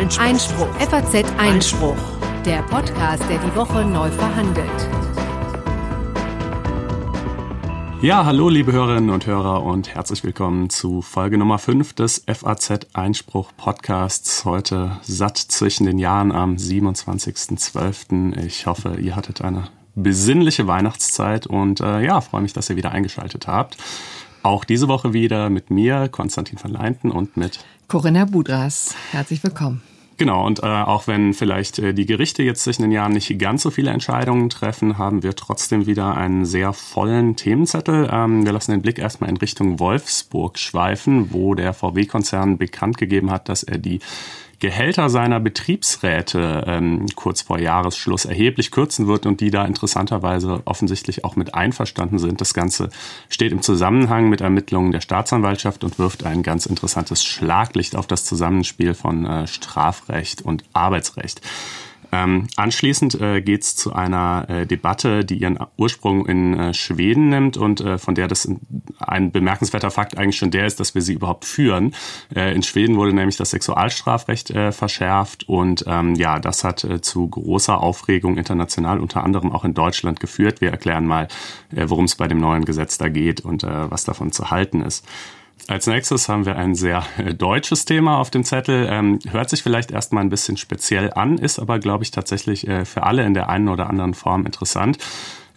Einspruch. Einspruch. FAZ Einspruch. Der Podcast, der die Woche neu verhandelt. Ja, hallo liebe Hörerinnen und Hörer und herzlich willkommen zu Folge Nummer 5 des FAZ Einspruch Podcasts. Heute satt zwischen den Jahren am 27.12. Ich hoffe, ihr hattet eine besinnliche Weihnachtszeit und äh, ja, freue mich, dass ihr wieder eingeschaltet habt. Auch diese Woche wieder mit mir, Konstantin van Leinten und mit Corinna Budras. Herzlich willkommen. Genau, und äh, auch wenn vielleicht äh, die Gerichte jetzt zwischen den Jahren nicht ganz so viele Entscheidungen treffen, haben wir trotzdem wieder einen sehr vollen Themenzettel. Ähm, wir lassen den Blick erstmal in Richtung Wolfsburg schweifen, wo der VW-Konzern bekannt gegeben hat, dass er die Gehälter seiner Betriebsräte ähm, kurz vor Jahresschluss erheblich kürzen wird und die da interessanterweise offensichtlich auch mit einverstanden sind. Das Ganze steht im Zusammenhang mit Ermittlungen der Staatsanwaltschaft und wirft ein ganz interessantes Schlaglicht auf das Zusammenspiel von äh, Strafrecht und Arbeitsrecht. Ähm, anschließend äh, geht es zu einer äh, Debatte, die ihren Ursprung in äh, Schweden nimmt und äh, von der das ein bemerkenswerter Fakt eigentlich schon der ist, dass wir sie überhaupt führen. Äh, in Schweden wurde nämlich das Sexualstrafrecht äh, verschärft und ähm, ja, das hat zu großer Aufregung international, unter anderem auch in Deutschland geführt. Wir erklären mal, worum es bei dem neuen Gesetz da geht und was davon zu halten ist. Als nächstes haben wir ein sehr äh, deutsches Thema auf dem Zettel. Ähm, hört sich vielleicht erstmal ein bisschen speziell an, ist aber, glaube ich, tatsächlich äh, für alle in der einen oder anderen Form interessant.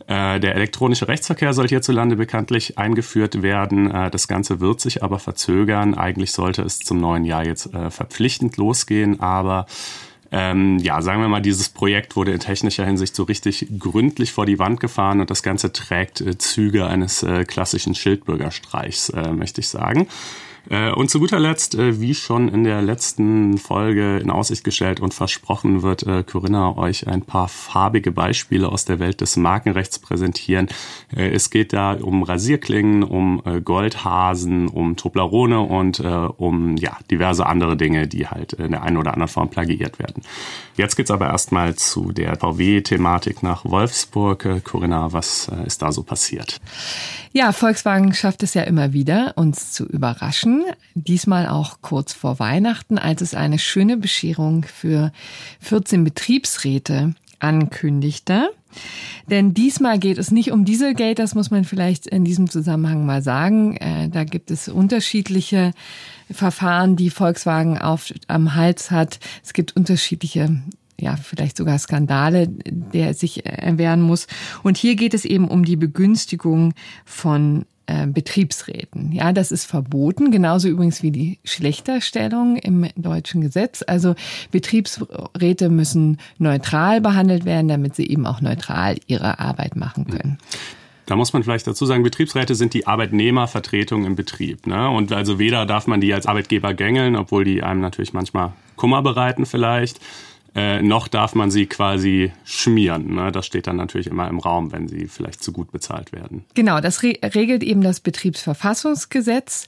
Äh, der elektronische Rechtsverkehr soll hierzulande bekanntlich eingeführt werden. Äh, das Ganze wird sich aber verzögern. Eigentlich sollte es zum neuen Jahr jetzt verpflichtend losgehen, aber ähm, ja, sagen wir mal, dieses Projekt wurde in technischer Hinsicht so richtig gründlich vor die Wand gefahren und das Ganze trägt äh, Züge eines äh, klassischen Schildbürgerstreichs, äh, möchte ich sagen. Äh, und zu guter Letzt, äh, wie schon in der letzten Folge in Aussicht gestellt und versprochen, wird äh, Corinna euch ein paar farbige Beispiele aus der Welt des Markenrechts präsentieren. Es geht da um Rasierklingen, um Goldhasen, um Toblerone und um ja, diverse andere Dinge, die halt in der einen oder anderen Form plagiiert werden. Jetzt geht's aber erstmal zu der VW-Thematik nach Wolfsburg. Corinna, was ist da so passiert? Ja, Volkswagen schafft es ja immer wieder, uns zu überraschen. Diesmal auch kurz vor Weihnachten, als es eine schöne Bescherung für 14 Betriebsräte ankündigte. Denn diesmal geht es nicht um Dieselgate, das muss man vielleicht in diesem Zusammenhang mal sagen. Äh, da gibt es unterschiedliche Verfahren, die Volkswagen auf, am Hals hat. Es gibt unterschiedliche ja, vielleicht sogar Skandale, der sich erwehren muss. Und hier geht es eben um die Begünstigung von äh, Betriebsräten. Ja, das ist verboten, genauso übrigens wie die Schlechterstellung im deutschen Gesetz. Also Betriebsräte müssen neutral behandelt werden, damit sie eben auch neutral ihre Arbeit machen können. Da muss man vielleicht dazu sagen, Betriebsräte sind die Arbeitnehmervertretung im Betrieb. Ne? Und also weder darf man die als Arbeitgeber gängeln, obwohl die einem natürlich manchmal Kummer bereiten vielleicht äh, noch darf man sie quasi schmieren. Ne? Das steht dann natürlich immer im Raum, wenn sie vielleicht zu gut bezahlt werden. Genau, das re regelt eben das Betriebsverfassungsgesetz.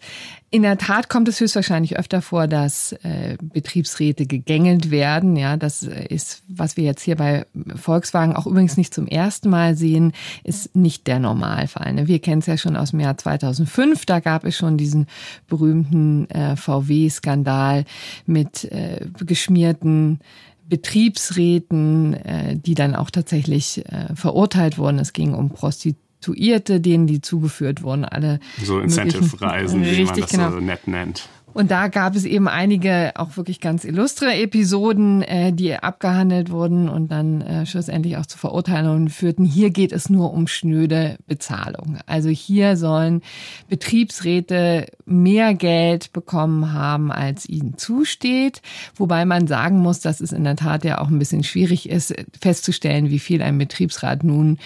In der Tat kommt es höchstwahrscheinlich öfter vor, dass äh, Betriebsräte gegängelt werden. Ja, das ist, was wir jetzt hier bei Volkswagen auch übrigens nicht zum ersten Mal sehen, ist nicht der Normalfall. Ne? Wir kennen es ja schon aus dem Jahr 2005. Da gab es schon diesen berühmten äh, VW-Skandal mit äh, geschmierten Betriebsräten, äh, die dann auch tatsächlich äh, verurteilt wurden. Es ging um Prostituierte, denen die zugeführt wurden, alle. So Incentive-Reisen, wie man das genau. so nett nennt. Und da gab es eben einige auch wirklich ganz illustre Episoden, äh, die abgehandelt wurden und dann äh, schlussendlich auch zu Verurteilungen führten. Hier geht es nur um schnöde Bezahlung. Also hier sollen Betriebsräte mehr Geld bekommen haben, als ihnen zusteht. Wobei man sagen muss, dass es in der Tat ja auch ein bisschen schwierig ist, festzustellen, wie viel ein Betriebsrat nun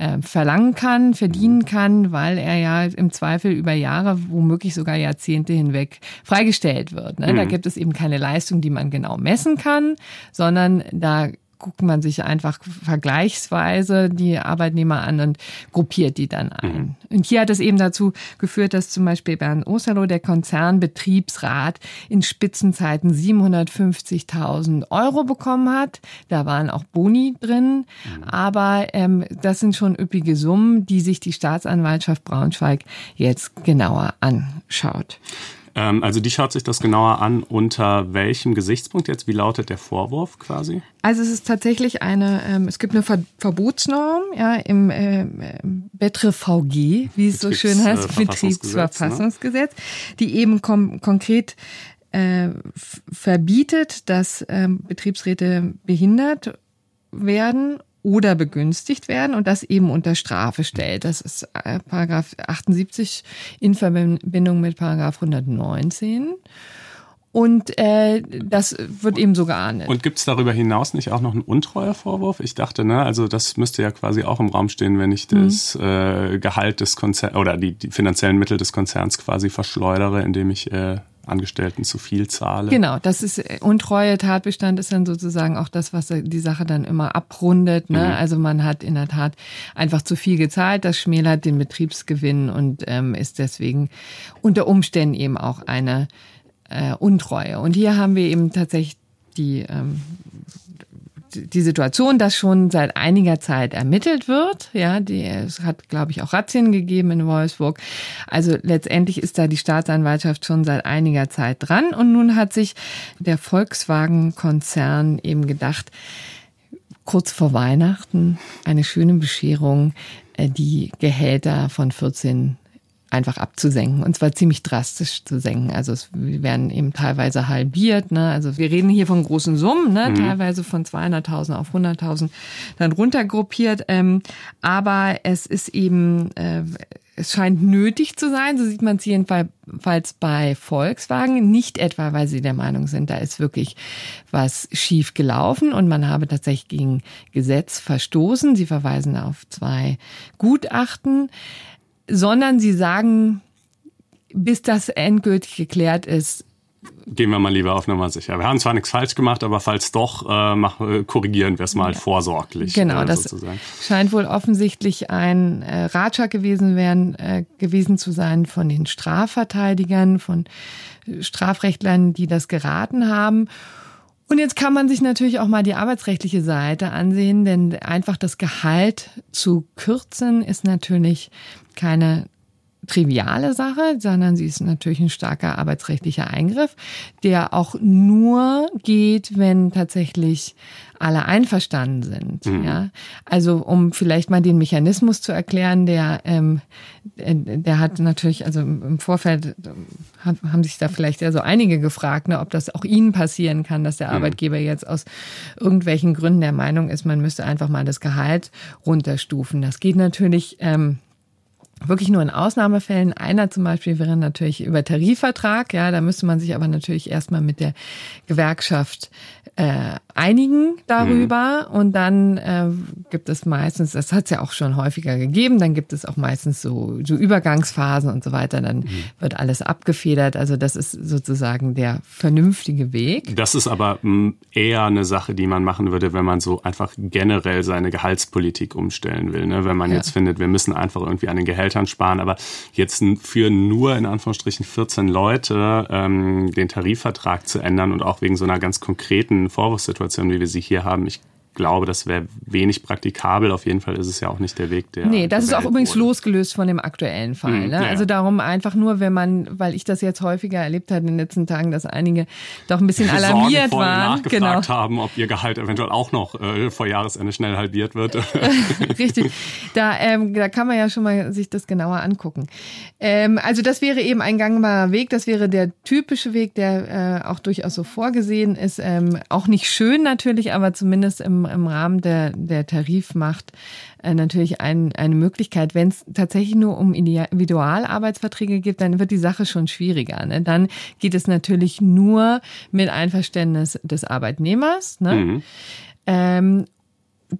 äh, verlangen kann, verdienen kann, weil er ja im Zweifel über Jahre, womöglich sogar Jahrzehnte hinweg freigestellt wird. Ne? Mhm. Da gibt es eben keine Leistung, die man genau messen kann, sondern da guckt man sich einfach vergleichsweise die Arbeitnehmer an und gruppiert die dann ein. Mhm. Und hier hat es eben dazu geführt, dass zum Beispiel Bernd Osterloh, der Konzernbetriebsrat, in Spitzenzeiten 750.000 Euro bekommen hat. Da waren auch Boni drin. Mhm. Aber ähm, das sind schon üppige Summen, die sich die Staatsanwaltschaft Braunschweig jetzt genauer anschaut. Ähm, also die schaut sich das genauer an. Unter welchem Gesichtspunkt jetzt? Wie lautet der Vorwurf quasi? Also es ist tatsächlich eine, ähm, es gibt eine Ver Verbotsnorm ja, im äh, BETRE-VG, wie es so schön heißt, äh, Betriebsverfassungsgesetz, ne? die eben konkret äh, verbietet, dass ähm, Betriebsräte behindert werden oder begünstigt werden und das eben unter Strafe stellt. Das ist äh, Paragraph 78 in Verbindung mit Paragraph 119. Und äh, das wird eben so geahndet. Und gibt es darüber hinaus nicht auch noch einen Untreuevorwurf? Ich dachte, ne, also das müsste ja quasi auch im Raum stehen, wenn ich das mhm. äh, Gehalt des Konzerns oder die, die finanziellen Mittel des Konzerns quasi verschleudere, indem ich äh, Angestellten zu viel zahle. Genau, das ist untreue Tatbestand ist dann sozusagen auch das, was die Sache dann immer abrundet. Ne? Mhm. Also man hat in der Tat einfach zu viel gezahlt, das schmälert den Betriebsgewinn und ähm, ist deswegen unter Umständen eben auch eine äh, Untreue. Und hier haben wir eben tatsächlich die ähm, die Situation, dass schon seit einiger Zeit ermittelt wird. Ja, die, es hat, glaube ich, auch Razzien gegeben in Wolfsburg. Also letztendlich ist da die Staatsanwaltschaft schon seit einiger Zeit dran. Und nun hat sich der Volkswagen-Konzern eben gedacht, kurz vor Weihnachten eine schöne Bescherung, äh, die Gehälter von 14 einfach abzusenken und zwar ziemlich drastisch zu senken. Also es werden eben teilweise halbiert. Ne? Also wir reden hier von großen Summen, ne? Mhm. teilweise von 200.000 auf 100.000 dann runtergruppiert. Ähm, aber es ist eben, äh, es scheint nötig zu sein, so sieht man es jedenfalls bei Volkswagen, nicht etwa, weil sie der Meinung sind, da ist wirklich was schief gelaufen und man habe tatsächlich gegen Gesetz verstoßen. Sie verweisen auf zwei Gutachten sondern sie sagen, bis das endgültig geklärt ist, gehen wir mal lieber auf Nummer sicher. Wir haben zwar nichts falsch gemacht, aber falls doch, äh, mach, äh, korrigieren wir es mal ja. vorsorglich. Genau, äh, das scheint wohl offensichtlich ein äh, Ratschlag gewesen werden, äh, gewesen zu sein von den Strafverteidigern, von Strafrechtlern, die das geraten haben. Und jetzt kann man sich natürlich auch mal die arbeitsrechtliche Seite ansehen, denn einfach das Gehalt zu kürzen ist natürlich keine triviale Sache, sondern sie ist natürlich ein starker arbeitsrechtlicher Eingriff, der auch nur geht, wenn tatsächlich alle einverstanden sind. Mhm. Ja, also um vielleicht mal den Mechanismus zu erklären, der ähm, der hat natürlich, also im Vorfeld haben sich da vielleicht ja so einige gefragt, ne, ob das auch ihnen passieren kann, dass der mhm. Arbeitgeber jetzt aus irgendwelchen Gründen der Meinung ist, man müsste einfach mal das Gehalt runterstufen. Das geht natürlich. Ähm, wirklich nur in Ausnahmefällen. Einer zum Beispiel wäre natürlich über Tarifvertrag. Ja, da müsste man sich aber natürlich erstmal mit der Gewerkschaft äh, einigen darüber. Mhm. Und dann äh, gibt es meistens, das hat es ja auch schon häufiger gegeben, dann gibt es auch meistens so, so Übergangsphasen und so weiter. Dann mhm. wird alles abgefedert. Also das ist sozusagen der vernünftige Weg. Das ist aber hm, eher eine Sache, die man machen würde, wenn man so einfach generell seine Gehaltspolitik umstellen will. Ne? Wenn man ja. jetzt findet, wir müssen einfach irgendwie an den Gehältern sparen. Aber jetzt für nur in Anführungsstrichen 14 Leute ähm, den Tarifvertrag zu ändern und auch wegen so einer ganz konkreten Vorwurfssituation, wie wir sie hier haben, ich glaube, das wäre wenig praktikabel. Auf jeden Fall ist es ja auch nicht der Weg, der. Nee, das ist auch übrigens wurde. losgelöst von dem aktuellen Fall. Mhm, ne? ja. Also darum einfach nur, wenn man, weil ich das jetzt häufiger erlebt habe in den letzten Tagen, dass einige doch ein bisschen alarmiert waren. nachgefragt genau. haben, ob ihr Gehalt eventuell auch noch äh, vor Jahresende schnell halbiert wird. Richtig. Da, ähm, da kann man ja schon mal sich das genauer angucken. Ähm, also das wäre eben ein gangbarer Weg. Das wäre der typische Weg, der äh, auch durchaus so vorgesehen ist. Ähm, auch nicht schön natürlich, aber zumindest im im, Rahmen der, der Tarifmacht äh, natürlich ein, eine Möglichkeit. Wenn es tatsächlich nur um Individualarbeitsverträge geht, dann wird die Sache schon schwieriger. Ne? Dann geht es natürlich nur mit Einverständnis des Arbeitnehmers. Ne? Mhm. Ähm,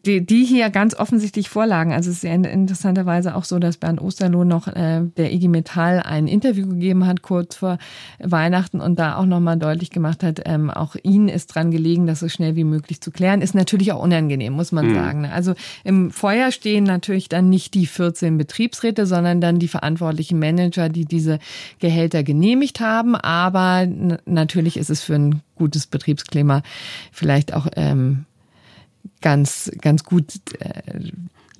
die, die hier ganz offensichtlich vorlagen. Also es ist ja interessanterweise auch so, dass Bernd Osterloh noch äh, der IG Metall ein Interview gegeben hat kurz vor Weihnachten und da auch nochmal deutlich gemacht hat, ähm, auch ihnen ist dran gelegen, das so schnell wie möglich zu klären. Ist natürlich auch unangenehm, muss man mhm. sagen. Also im Feuer stehen natürlich dann nicht die 14 Betriebsräte, sondern dann die verantwortlichen Manager, die diese Gehälter genehmigt haben. Aber natürlich ist es für ein gutes Betriebsklima vielleicht auch ähm, ganz, ganz gut äh,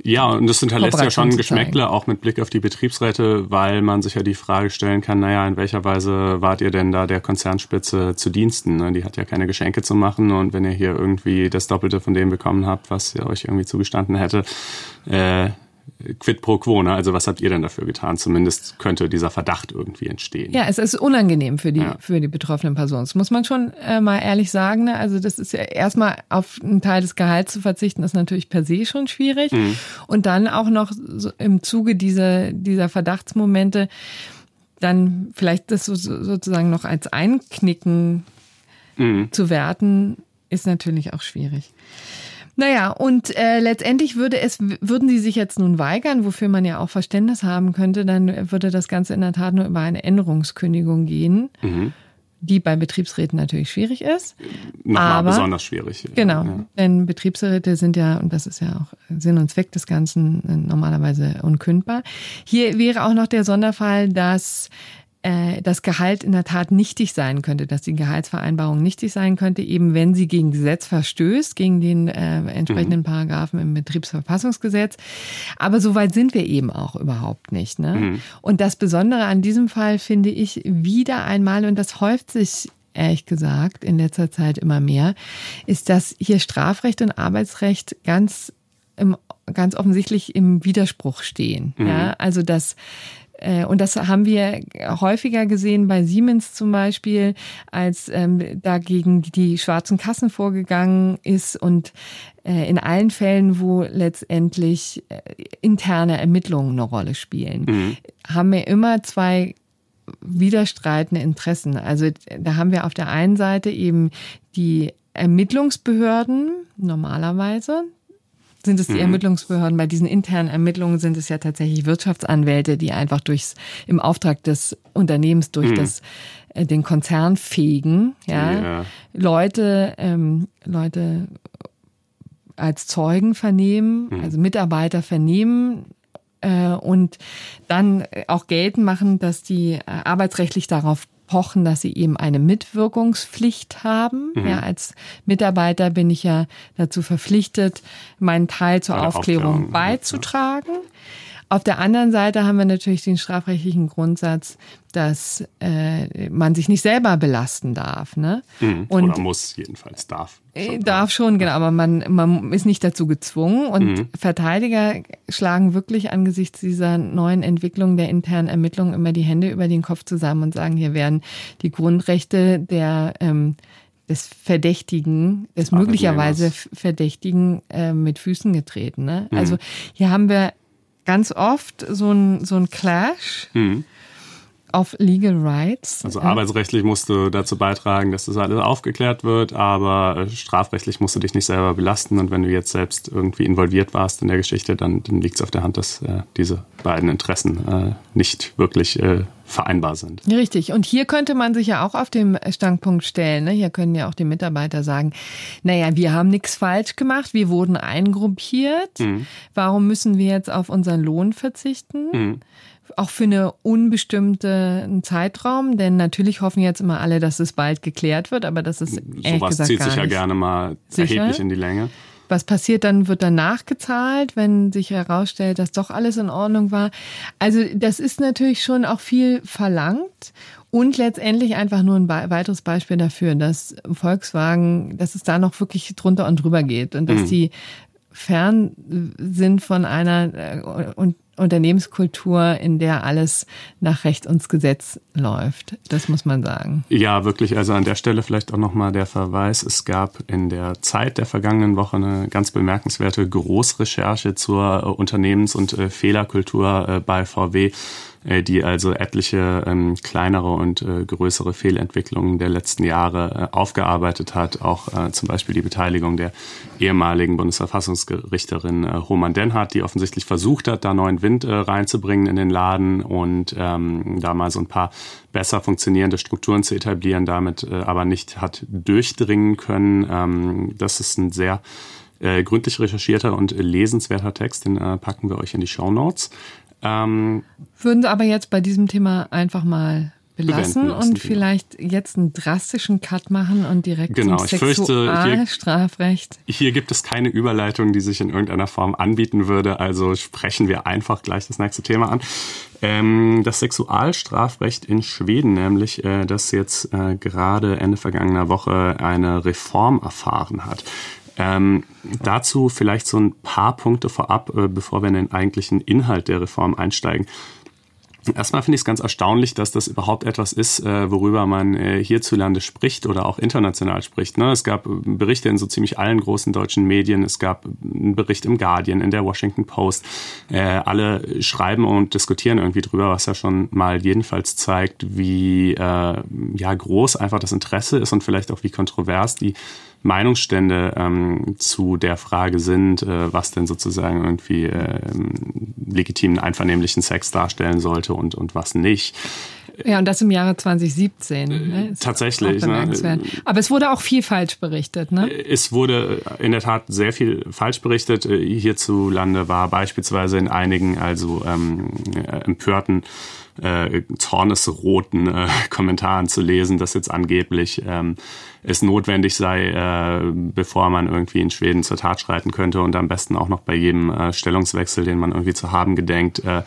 ja, und das hinterlässt ja schon Geschmäckle, auch mit Blick auf die Betriebsräte, weil man sich ja die Frage stellen kann, naja, in welcher Weise wart ihr denn da der Konzernspitze zu Diensten? Ne? Die hat ja keine Geschenke zu machen und wenn ihr hier irgendwie das Doppelte von dem bekommen habt, was ihr euch irgendwie zugestanden hätte, äh, quid pro quo, ne? Also was habt ihr denn dafür getan? Zumindest könnte dieser Verdacht irgendwie entstehen. Ja, es ist unangenehm für die, ja. für die betroffenen Personen. Das muss man schon äh, mal ehrlich sagen. Ne? Also das ist ja erstmal auf einen Teil des Gehalts zu verzichten, ist natürlich per se schon schwierig. Mhm. Und dann auch noch so im Zuge dieser, dieser Verdachtsmomente dann vielleicht das so, sozusagen noch als Einknicken mhm. zu werten, ist natürlich auch schwierig. Naja, und äh, letztendlich würde es, würden sie sich jetzt nun weigern, wofür man ja auch Verständnis haben könnte, dann würde das Ganze in der Tat nur über eine Änderungskündigung gehen. Mhm die bei Betriebsräten natürlich schwierig ist. Nochmal aber, besonders schwierig. Genau, ja. denn Betriebsräte sind ja, und das ist ja auch Sinn und Zweck des Ganzen, äh, normalerweise unkündbar. Hier wäre auch noch der Sonderfall, dass äh, das Gehalt in der Tat nichtig sein könnte, dass die Gehaltsvereinbarung nichtig sein könnte, eben wenn sie gegen Gesetz verstößt, gegen den äh, entsprechenden mhm. Paragraphen im Betriebsverfassungsgesetz. Aber so weit sind wir eben auch überhaupt nicht. Ne? Mhm. Und das Besondere an diesem Fall finde ich wieder einmal, und das häuft sich ehrlich gesagt in letzter Zeit immer mehr, ist, dass hier Strafrecht und Arbeitsrecht ganz im, ganz offensichtlich im Widerspruch stehen. Mhm. Ja, also dass und das haben wir häufiger gesehen bei Siemens zum Beispiel, als ähm, dagegen die schwarzen Kassen vorgegangen ist und äh, in allen Fällen, wo letztendlich äh, interne Ermittlungen eine Rolle spielen, mhm. haben wir immer zwei widerstreitende Interessen. Also da haben wir auf der einen Seite eben die Ermittlungsbehörden normalerweise, sind es die mhm. Ermittlungsbehörden. Bei diesen internen Ermittlungen sind es ja tatsächlich Wirtschaftsanwälte, die einfach durchs, im Auftrag des Unternehmens durch mhm. das, äh, den Konzern fegen, ja, ja. Leute, ähm, Leute als Zeugen vernehmen, mhm. also Mitarbeiter vernehmen, äh, und dann auch geltend machen, dass die äh, arbeitsrechtlich darauf pochen, dass sie eben eine Mitwirkungspflicht haben. Mhm. Ja, als Mitarbeiter bin ich ja dazu verpflichtet, meinen Teil zur Aufklärung, Aufklärung, beizutragen. Ja. Auf der anderen Seite haben wir natürlich den strafrechtlichen Grundsatz, dass äh, man sich nicht selber belasten darf. Ne? Mhm, und oder muss jedenfalls, darf. Äh, schon darf schon, genau, aber man, man ist nicht dazu gezwungen. Und mhm. Verteidiger schlagen wirklich angesichts dieser neuen Entwicklung der internen Ermittlungen immer die Hände über den Kopf zusammen und sagen, hier werden die Grundrechte der ähm, des Verdächtigen, des möglicherweise Verdächtigen äh, mit Füßen getreten. Ne? Mhm. Also hier haben wir ganz oft so ein, so ein Clash. Mhm auf Legal Rights. Also arbeitsrechtlich musst du dazu beitragen, dass das alles aufgeklärt wird, aber äh, strafrechtlich musst du dich nicht selber belasten. Und wenn du jetzt selbst irgendwie involviert warst in der Geschichte, dann, dann liegt es auf der Hand, dass äh, diese beiden Interessen äh, nicht wirklich äh, vereinbar sind. Richtig. Und hier könnte man sich ja auch auf dem Standpunkt stellen. Ne? Hier können ja auch die Mitarbeiter sagen, naja, wir haben nichts falsch gemacht, wir wurden eingruppiert. Mhm. Warum müssen wir jetzt auf unseren Lohn verzichten? Mhm auch für eine unbestimmte Zeitraum, denn natürlich hoffen jetzt immer alle, dass es bald geklärt wird, aber das ist ehrlich Sowas gesagt zieht sich ja gerne mal sicher. erheblich in die Länge. Was passiert dann? Wird dann nachgezahlt, wenn sich herausstellt, dass doch alles in Ordnung war? Also das ist natürlich schon auch viel verlangt und letztendlich einfach nur ein weiteres Beispiel dafür, dass Volkswagen, dass es da noch wirklich drunter und drüber geht und dass mhm. die fern sind von einer äh, und Unternehmenskultur, in der alles nach Recht und Gesetz läuft. Das muss man sagen. Ja, wirklich. Also an der Stelle vielleicht auch nochmal der Verweis. Es gab in der Zeit der vergangenen Woche eine ganz bemerkenswerte Großrecherche zur Unternehmens- und äh, Fehlerkultur äh, bei VW äh, die also etliche ähm, kleinere und äh, größere Fehlentwicklungen der letzten Jahre äh, aufgearbeitet hat. Auch äh, zum Beispiel die Beteiligung der ehemaligen Bundesverfassungsgerichterin äh, Roman Denhardt, die offensichtlich versucht hat, da neuen Wind äh, reinzubringen in den Laden und ähm, da mal so ein paar besser funktionierende Strukturen zu etablieren, damit äh, aber nicht hat durchdringen können. Ähm, das ist ein sehr äh, gründlich recherchierter und lesenswerter Text, den äh, packen wir euch in die Show Notes. Ähm, Würden Sie aber jetzt bei diesem Thema einfach mal belassen und vielleicht jetzt einen drastischen Cut machen und direkt genau, zum fürchte, hier. Hier gibt es keine Überleitung, die sich in irgendeiner Form anbieten würde. Also sprechen wir einfach gleich das nächste Thema an. Ähm, das Sexualstrafrecht in Schweden nämlich, äh, das jetzt äh, gerade Ende vergangener Woche eine Reform erfahren hat. Ähm, dazu vielleicht so ein paar Punkte vorab, äh, bevor wir in den eigentlichen Inhalt der Reform einsteigen. Erstmal finde ich es ganz erstaunlich, dass das überhaupt etwas ist, äh, worüber man äh, hierzulande spricht oder auch international spricht. Ne? Es gab äh, Berichte in so ziemlich allen großen deutschen Medien. Es gab einen Bericht im Guardian, in der Washington Post. Äh, alle schreiben und diskutieren irgendwie drüber, was ja schon mal jedenfalls zeigt, wie äh, ja groß einfach das Interesse ist und vielleicht auch wie kontrovers die Meinungsstände ähm, zu der Frage sind, äh, was denn sozusagen irgendwie äh, legitimen einvernehmlichen Sex darstellen sollte und, und was nicht. Ja, und das im Jahre 2017. Ne? Tatsächlich. Ne? Aber es wurde auch viel falsch berichtet. Ne? Es wurde in der Tat sehr viel falsch berichtet. Hierzulande war beispielsweise in einigen also ähm, empörten äh, zornesroten äh, Kommentaren zu lesen, dass jetzt angeblich ähm, es notwendig sei, äh, bevor man irgendwie in Schweden zur Tat schreiten könnte und am besten auch noch bei jedem äh, Stellungswechsel, den man irgendwie zu haben gedenkt, äh,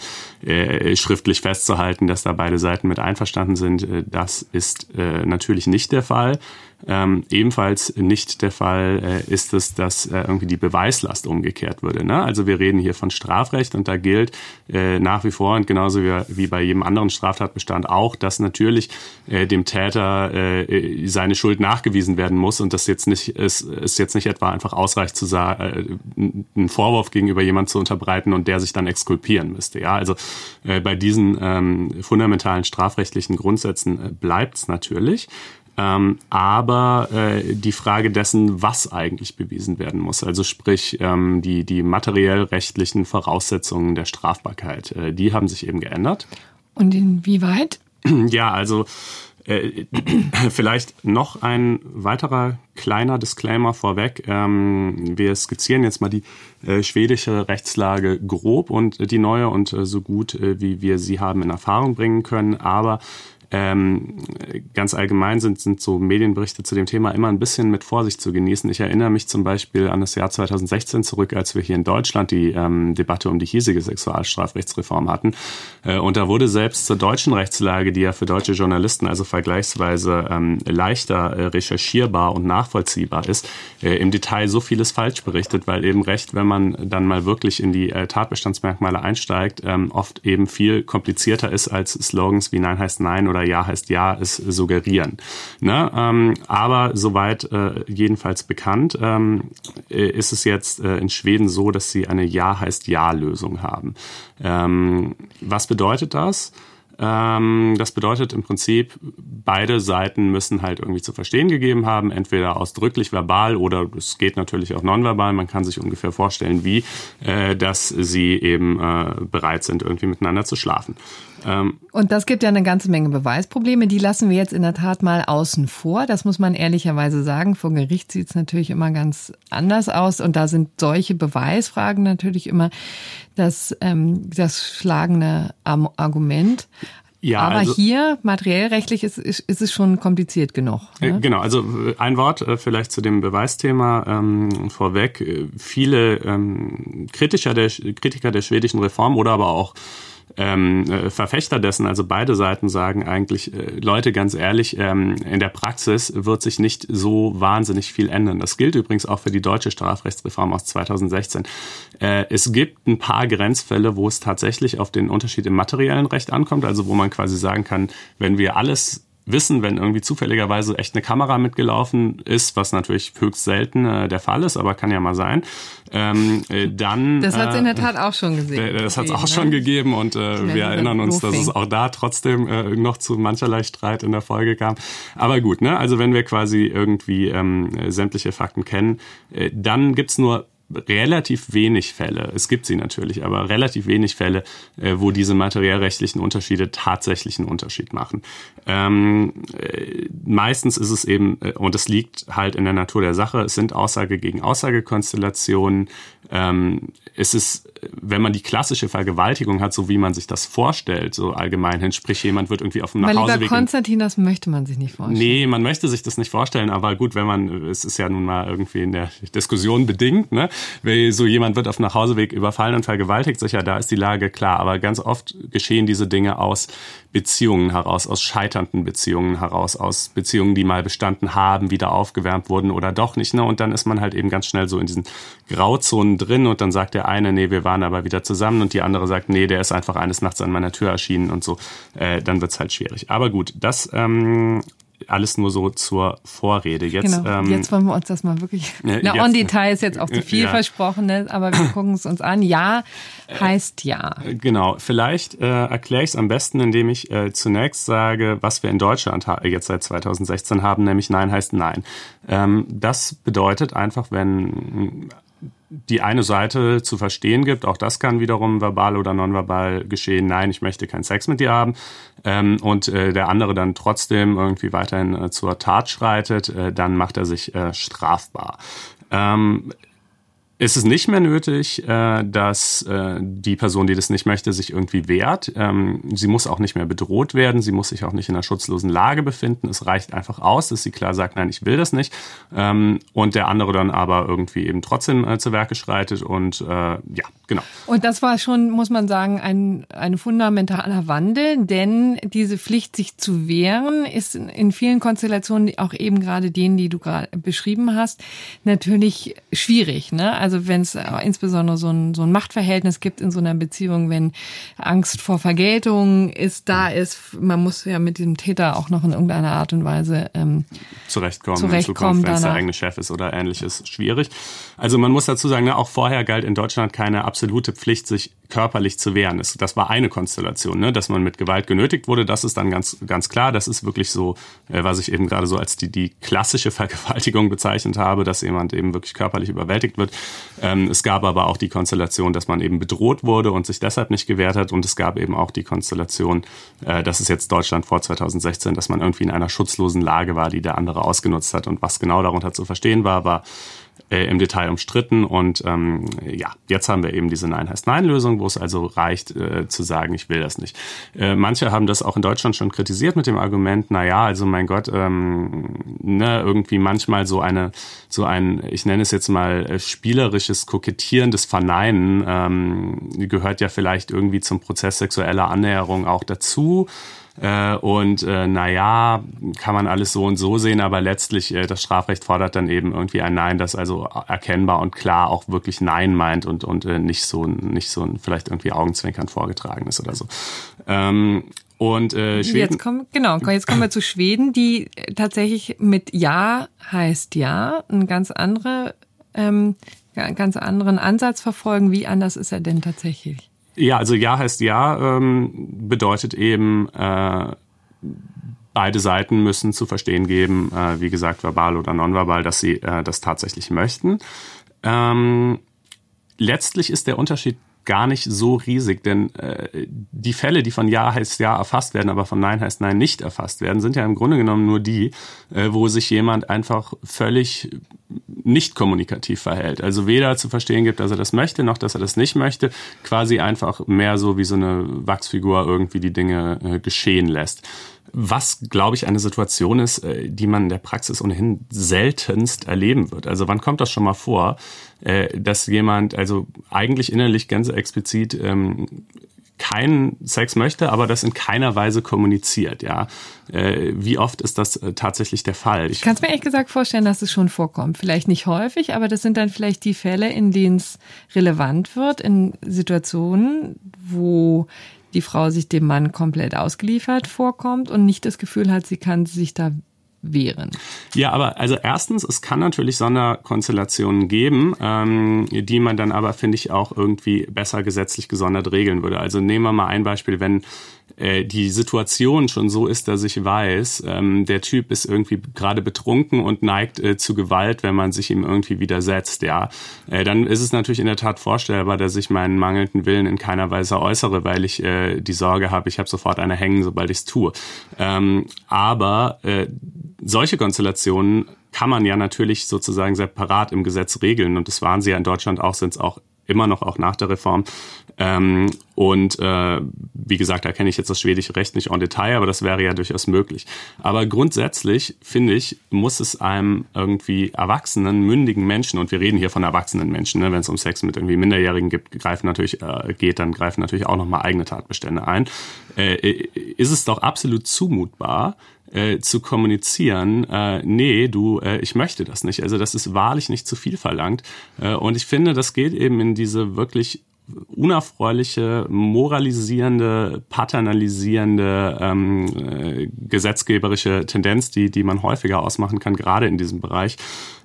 äh, schriftlich festzuhalten, dass da beide Seiten mit einverstanden sind. Äh, das ist äh, natürlich nicht der Fall. Ähm, ebenfalls nicht der Fall äh, ist es, dass äh, irgendwie die Beweislast umgekehrt würde. Ne? Also wir reden hier von Strafrecht und da gilt äh, nach wie vor und genauso wie, wie bei jedem anderen Straftatbestand auch, dass natürlich äh, dem Täter äh, seine Schuld nachgewiesen werden muss und das jetzt nicht ist, ist jetzt nicht etwa einfach ausreicht zu sagen, äh, einen Vorwurf gegenüber jemand zu unterbreiten und der sich dann exkulpieren müsste. Ja, also äh, bei diesen ähm, fundamentalen strafrechtlichen Grundsätzen äh, bleibt es natürlich. Ähm, aber äh, die Frage dessen, was eigentlich bewiesen werden muss, also sprich ähm, die, die materiell-rechtlichen Voraussetzungen der Strafbarkeit, äh, die haben sich eben geändert. Und inwieweit? Ja, also äh, vielleicht noch ein weiterer kleiner Disclaimer vorweg. Ähm, wir skizzieren jetzt mal die äh, schwedische Rechtslage grob und die neue und äh, so gut, äh, wie wir sie haben in Erfahrung bringen können. Aber ähm, ganz allgemein sind, sind so Medienberichte zu dem Thema immer ein bisschen mit Vorsicht zu genießen. Ich erinnere mich zum Beispiel an das Jahr 2016 zurück, als wir hier in Deutschland die ähm, Debatte um die hiesige Sexualstrafrechtsreform hatten. Äh, und da wurde selbst zur deutschen Rechtslage, die ja für deutsche Journalisten also vergleichsweise ähm, leichter äh, recherchierbar und nachvollziehbar ist, äh, im Detail so vieles falsch berichtet, weil eben recht, wenn man dann mal wirklich in die äh, Tatbestandsmerkmale einsteigt, ähm, oft eben viel komplizierter ist als Slogans wie Nein heißt Nein oder Ja heißt Ja es suggerieren. Ne? Ähm, aber soweit äh, jedenfalls bekannt, ähm, äh, ist es jetzt äh, in Schweden so, dass sie eine Ja heißt Ja-Lösung haben. Ähm, was bedeutet das? Ähm, das bedeutet im Prinzip, beide Seiten müssen halt irgendwie zu verstehen gegeben haben, entweder ausdrücklich verbal oder es geht natürlich auch nonverbal. Man kann sich ungefähr vorstellen, wie, äh, dass sie eben äh, bereit sind, irgendwie miteinander zu schlafen. Ähm, und das gibt ja eine ganze Menge Beweisprobleme. Die lassen wir jetzt in der Tat mal außen vor. Das muss man ehrlicherweise sagen. Vor Gericht sieht es natürlich immer ganz anders aus. Und da sind solche Beweisfragen natürlich immer das, ähm, das schlagende Argument. Ja, Aber also, hier, materiellrechtlich, ist, ist, ist es schon kompliziert genug. Ne? Äh, genau, also äh, ein Wort äh, vielleicht zu dem Beweisthema ähm, vorweg. Viele ähm, Kritiker, der, Kritiker der schwedischen Reform oder aber auch ähm, äh, Verfechter dessen, also beide Seiten sagen eigentlich, äh, Leute, ganz ehrlich, ähm, in der Praxis wird sich nicht so wahnsinnig viel ändern. Das gilt übrigens auch für die deutsche Strafrechtsreform aus 2016. Äh, es gibt ein paar Grenzfälle, wo es tatsächlich auf den Unterschied im materiellen Recht ankommt, also wo man quasi sagen kann, wenn wir alles wissen, wenn irgendwie zufälligerweise echt eine Kamera mitgelaufen ist, was natürlich höchst selten äh, der Fall ist, aber kann ja mal sein, ähm, äh, dann... Das hat es äh, in der Tat auch schon gesehen. Das hat es auch ne? schon gegeben und äh, wir erinnern uns, dass es auch da trotzdem äh, noch zu mancherlei Streit in der Folge kam. Aber gut, ne? also wenn wir quasi irgendwie ähm, sämtliche Fakten kennen, äh, dann gibt's nur relativ wenig Fälle, es gibt sie natürlich, aber relativ wenig Fälle, äh, wo diese materiellrechtlichen Unterschiede tatsächlich einen Unterschied machen. Ähm, äh, meistens ist es eben, äh, und es liegt halt in der Natur der Sache, es sind Aussage gegen Aussagekonstellationen, ähm, es ist, wenn man die klassische Vergewaltigung hat, so wie man sich das vorstellt, so allgemein hin, sprich jemand wird irgendwie auf dem Nachhauseweg... Lieber Konstantin, das möchte man sich nicht vorstellen. Nee, man möchte sich das nicht vorstellen, aber gut, wenn man, es ist ja nun mal irgendwie in der Diskussion bedingt, ne, weil so jemand wird auf dem Nachhauseweg überfallen und vergewaltigt sich, ja, da ist die Lage klar, aber ganz oft geschehen diese Dinge aus Beziehungen heraus, aus scheiternden Beziehungen heraus, aus Beziehungen, die mal bestanden haben, wieder aufgewärmt wurden oder doch nicht, ne, und dann ist man halt eben ganz schnell so in diesen Grauzonen drin und dann sagt der eine, nee, wir waren aber wieder zusammen und die andere sagt, nee, der ist einfach eines Nachts an meiner Tür erschienen und so, äh, dann wird's halt schwierig. Aber gut, das ähm, alles nur so zur Vorrede. Jetzt, genau. Ähm, jetzt wollen wir uns das mal wirklich. Na, jetzt, on Detail ist jetzt auch zu viel ja. versprochen, ne? aber wir gucken es uns an. Ja heißt ja. Genau. Vielleicht äh, erkläre ich es am besten, indem ich äh, zunächst sage, was wir in Deutschland jetzt seit 2016 haben, nämlich Nein heißt Nein. Ähm, das bedeutet einfach, wenn die eine Seite zu verstehen gibt, auch das kann wiederum verbal oder nonverbal geschehen, nein, ich möchte keinen Sex mit dir haben, ähm, und äh, der andere dann trotzdem irgendwie weiterhin äh, zur Tat schreitet, äh, dann macht er sich äh, strafbar. Ähm, ist es nicht mehr nötig, äh, dass äh, die Person, die das nicht möchte, sich irgendwie wehrt. Ähm, sie muss auch nicht mehr bedroht werden. Sie muss sich auch nicht in einer schutzlosen Lage befinden. Es reicht einfach aus, dass sie klar sagt, nein, ich will das nicht. Ähm, und der andere dann aber irgendwie eben trotzdem äh, zu Werke schreitet. Und äh, ja, genau. Und das war schon, muss man sagen, ein, ein fundamentaler Wandel, denn diese Pflicht, sich zu wehren, ist in vielen Konstellationen, auch eben gerade denen, die du gerade beschrieben hast, natürlich schwierig. Ne? Also wenn es äh, insbesondere so ein, so ein Machtverhältnis gibt in so einer Beziehung, wenn Angst vor Vergeltung ist, da ist, man muss ja mit dem Täter auch noch in irgendeiner Art und Weise ähm, zurechtkommen, zurechtkommen wenn es der eigene Chef ist oder ähnliches, schwierig. Also man muss dazu sagen, ne, auch vorher galt in Deutschland keine absolute Pflicht, sich körperlich zu wehren. Das war eine Konstellation, ne? dass man mit Gewalt genötigt wurde. Das ist dann ganz, ganz klar. Das ist wirklich so, äh, was ich eben gerade so als die, die klassische Vergewaltigung bezeichnet habe, dass jemand eben wirklich körperlich überwältigt wird. Ähm, es gab aber auch die Konstellation, dass man eben bedroht wurde und sich deshalb nicht gewehrt hat. Und es gab eben auch die Konstellation, äh, das ist jetzt Deutschland vor 2016, dass man irgendwie in einer schutzlosen Lage war, die der andere ausgenutzt hat. Und was genau darunter zu verstehen war, war äh, im Detail umstritten. Und ähm, ja, jetzt haben wir eben diese Nein heißt Nein-Lösung, wo es also reicht äh, zu sagen, ich will das nicht. Äh, manche haben das auch in Deutschland schon kritisiert mit dem Argument, na ja, also mein Gott, ähm, ne, irgendwie manchmal so eine, so ein, ich nenne es jetzt mal äh, spielerisches Kokettieren des Verneinen ähm, gehört ja vielleicht irgendwie zum Prozess sexueller Annäherung auch dazu. Äh, und äh, naja, kann man alles so und so sehen, aber letztlich äh, das Strafrecht fordert dann eben irgendwie ein Nein, das also erkennbar und klar auch wirklich Nein meint und, und äh, nicht so nicht so ein vielleicht irgendwie Augenzwinkern vorgetragen ist oder so. Ähm, und äh, Schweden. Jetzt kommen, genau, jetzt kommen wir zu Schweden, die tatsächlich mit Ja heißt Ja, ein ganz andere, ähm, ganz anderen Ansatz verfolgen. Wie anders ist er denn tatsächlich? Ja, also Ja heißt Ja ähm, bedeutet eben, äh, beide Seiten müssen zu verstehen geben, äh, wie gesagt, verbal oder nonverbal, dass sie äh, das tatsächlich möchten. Ähm, letztlich ist der Unterschied gar nicht so riesig, denn äh, die Fälle, die von Ja heißt Ja erfasst werden, aber von Nein heißt Nein nicht erfasst werden, sind ja im Grunde genommen nur die, äh, wo sich jemand einfach völlig nicht kommunikativ verhält. Also weder zu verstehen gibt, dass er das möchte, noch dass er das nicht möchte, quasi einfach mehr so wie so eine Wachsfigur irgendwie die Dinge äh, geschehen lässt. Was, glaube ich, eine Situation ist, äh, die man in der Praxis ohnehin seltenst erleben wird. Also wann kommt das schon mal vor, äh, dass jemand also eigentlich innerlich ganz explizit ähm, keinen Sex möchte, aber das in keiner Weise kommuniziert, ja. Äh, wie oft ist das tatsächlich der Fall? Ich kann es mir ehrlich gesagt vorstellen, dass es schon vorkommt. Vielleicht nicht häufig, aber das sind dann vielleicht die Fälle, in denen es relevant wird, in Situationen, wo die Frau sich dem Mann komplett ausgeliefert vorkommt und nicht das Gefühl hat, sie kann sich da wären. Ja, aber also erstens, es kann natürlich Sonderkonstellationen geben, ähm, die man dann aber, finde ich, auch irgendwie besser gesetzlich gesondert regeln würde. Also nehmen wir mal ein Beispiel, wenn äh, die Situation schon so ist, dass ich weiß, ähm, der Typ ist irgendwie gerade betrunken und neigt äh, zu Gewalt, wenn man sich ihm irgendwie widersetzt, ja, äh, dann ist es natürlich in der Tat vorstellbar, dass ich meinen mangelnden Willen in keiner Weise äußere, weil ich äh, die Sorge habe, ich habe sofort eine hängen, sobald ich es tue. Ähm, aber äh, solche Konstellationen kann man ja natürlich sozusagen separat im Gesetz regeln und das waren sie ja in Deutschland auch, sind es auch immer noch auch nach der Reform. Ähm, und äh, wie gesagt, da kenne ich jetzt das schwedische Recht nicht en Detail, aber das wäre ja durchaus möglich. Aber grundsätzlich finde ich, muss es einem irgendwie erwachsenen, mündigen Menschen und wir reden hier von erwachsenen Menschen, ne, wenn es um Sex mit irgendwie Minderjährigen gibt, greifen natürlich äh, geht, dann greifen natürlich auch noch mal eigene Tatbestände ein. Äh, ist es doch absolut zumutbar, äh, zu kommunizieren, äh, nee, du, äh, ich möchte das nicht. Also das ist wahrlich nicht zu viel verlangt. Äh, und ich finde, das geht eben in diese wirklich unerfreuliche, moralisierende, paternalisierende ähm, äh, gesetzgeberische Tendenz, die, die man häufiger ausmachen kann, gerade in diesem Bereich,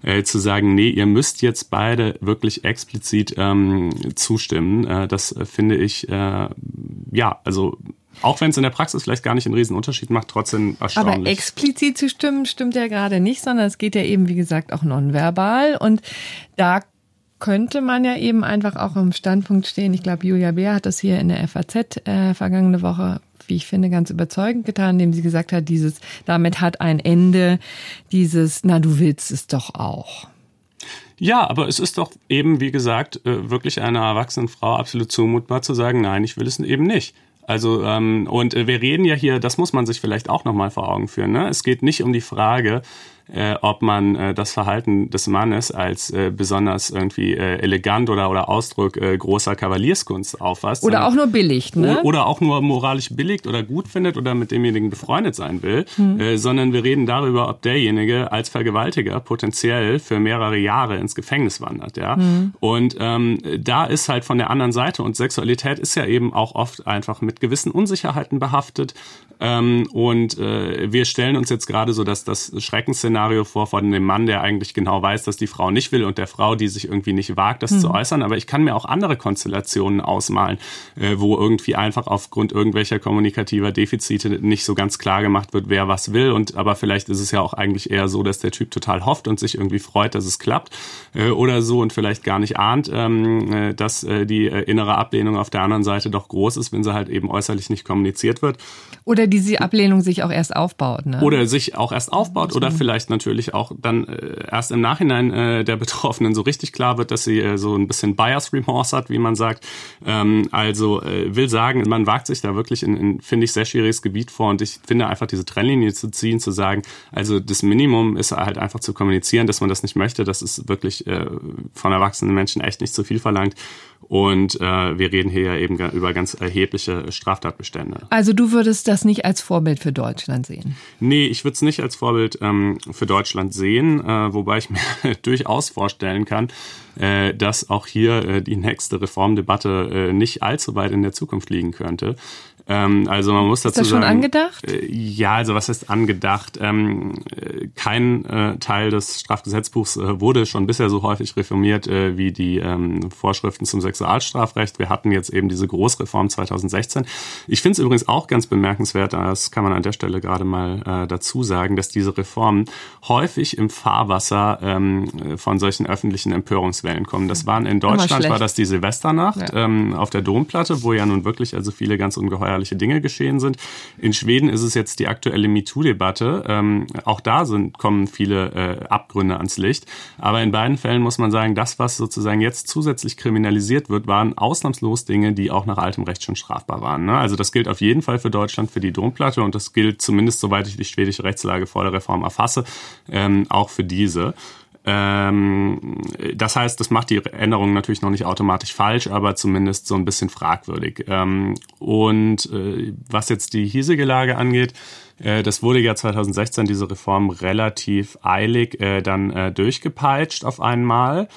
äh, zu sagen, nee, ihr müsst jetzt beide wirklich explizit ähm, zustimmen. Äh, das finde ich, äh, ja, also auch wenn es in der Praxis vielleicht gar nicht einen riesen Unterschied macht, trotzdem erstaunlich. Aber explizit zu stimmen stimmt ja gerade nicht, sondern es geht ja eben, wie gesagt, auch nonverbal. Und da könnte man ja eben einfach auch im Standpunkt stehen. Ich glaube, Julia Beer hat das hier in der FAZ äh, vergangene Woche, wie ich finde, ganz überzeugend getan, indem sie gesagt hat, dieses, damit hat ein Ende dieses, na, du willst es doch auch. Ja, aber es ist doch eben, wie gesagt, äh, wirklich einer erwachsenen Frau absolut zumutbar zu sagen, nein, ich will es eben nicht. Also ähm, und äh, wir reden ja hier, das muss man sich vielleicht auch nochmal vor Augen führen. Ne? Es geht nicht um die Frage, äh, ob man äh, das Verhalten des Mannes als äh, besonders irgendwie äh, elegant oder, oder Ausdruck äh, großer Kavalierskunst auffasst. Oder auch nur billigt, ne? Oder auch nur moralisch billigt oder gut findet oder mit demjenigen befreundet sein will, hm. äh, sondern wir reden darüber, ob derjenige als Vergewaltiger potenziell für mehrere Jahre ins Gefängnis wandert, ja. Hm. Und ähm, da ist halt von der anderen Seite und Sexualität ist ja eben auch oft einfach mit gewissen Unsicherheiten behaftet. Ähm, und äh, wir stellen uns jetzt gerade so dass das Schreckensszenario vor von dem Mann, der eigentlich genau weiß, dass die Frau nicht will und der Frau, die sich irgendwie nicht wagt, das mhm. zu äußern. Aber ich kann mir auch andere Konstellationen ausmalen, äh, wo irgendwie einfach aufgrund irgendwelcher kommunikativer Defizite nicht so ganz klar gemacht wird, wer was will. Und aber vielleicht ist es ja auch eigentlich eher so, dass der Typ total hofft und sich irgendwie freut, dass es klappt äh, oder so und vielleicht gar nicht ahnt, ähm, äh, dass äh, die äh, innere Ablehnung auf der anderen Seite doch groß ist, wenn sie halt eben äußerlich nicht kommuniziert wird. Oder diese Ablehnung sich auch erst aufbaut. Ne? Oder sich auch erst aufbaut oder vielleicht natürlich auch dann äh, erst im Nachhinein äh, der Betroffenen so richtig klar wird, dass sie äh, so ein bisschen Bias Remorse hat, wie man sagt. Ähm, also äh, will sagen, man wagt sich da wirklich in, in finde ich, sehr schwieriges Gebiet vor und ich finde einfach diese Trennlinie zu ziehen, zu sagen, also das Minimum ist halt einfach zu kommunizieren, dass man das nicht möchte, das ist wirklich äh, von erwachsenen Menschen echt nicht zu viel verlangt. Und äh, wir reden hier ja eben über ganz erhebliche Straftatbestände. Also du würdest das nicht als Vorbild für Deutschland sehen? Nee, ich würde es nicht als Vorbild ähm, für Deutschland sehen, äh, wobei ich mir durchaus vorstellen kann, äh, dass auch hier äh, die nächste Reformdebatte äh, nicht allzu weit in der Zukunft liegen könnte. Ähm, also man muss dazu sagen. Ist das schon sagen, angedacht? Äh, ja, also was heißt angedacht? Ähm, äh, kein äh, Teil des Strafgesetzbuchs äh, wurde schon bisher so häufig reformiert äh, wie die ähm, Vorschriften zum Sexualstrafrecht. Wir hatten jetzt eben diese Großreform 2016. Ich finde es übrigens auch ganz bemerkenswert, das kann man an der Stelle gerade mal äh, dazu sagen, dass diese Reformen häufig im Fahrwasser ähm, von solchen öffentlichen Empörungswellen kommen. Das waren in Deutschland war das die Silvesternacht ja. ähm, auf der Domplatte, wo ja nun wirklich also viele ganz ungeheuer ungefährliche Dinge geschehen sind. In Schweden ist es jetzt die aktuelle MeToo-Debatte. Ähm, auch da sind, kommen viele äh, Abgründe ans Licht. Aber in beiden Fällen muss man sagen, das, was sozusagen jetzt zusätzlich kriminalisiert wird, waren ausnahmslos Dinge, die auch nach altem Recht schon strafbar waren. Ne? Also das gilt auf jeden Fall für Deutschland, für die Domplatte und das gilt zumindest, soweit ich die schwedische Rechtslage vor der Reform erfasse, ähm, auch für diese. Ähm, das heißt, das macht die Änderung natürlich noch nicht automatisch falsch, aber zumindest so ein bisschen fragwürdig. Ähm, und äh, was jetzt die hiesige Lage angeht, äh, das wurde ja 2016 diese Reform relativ eilig äh, dann durchgepeitscht auf einmal.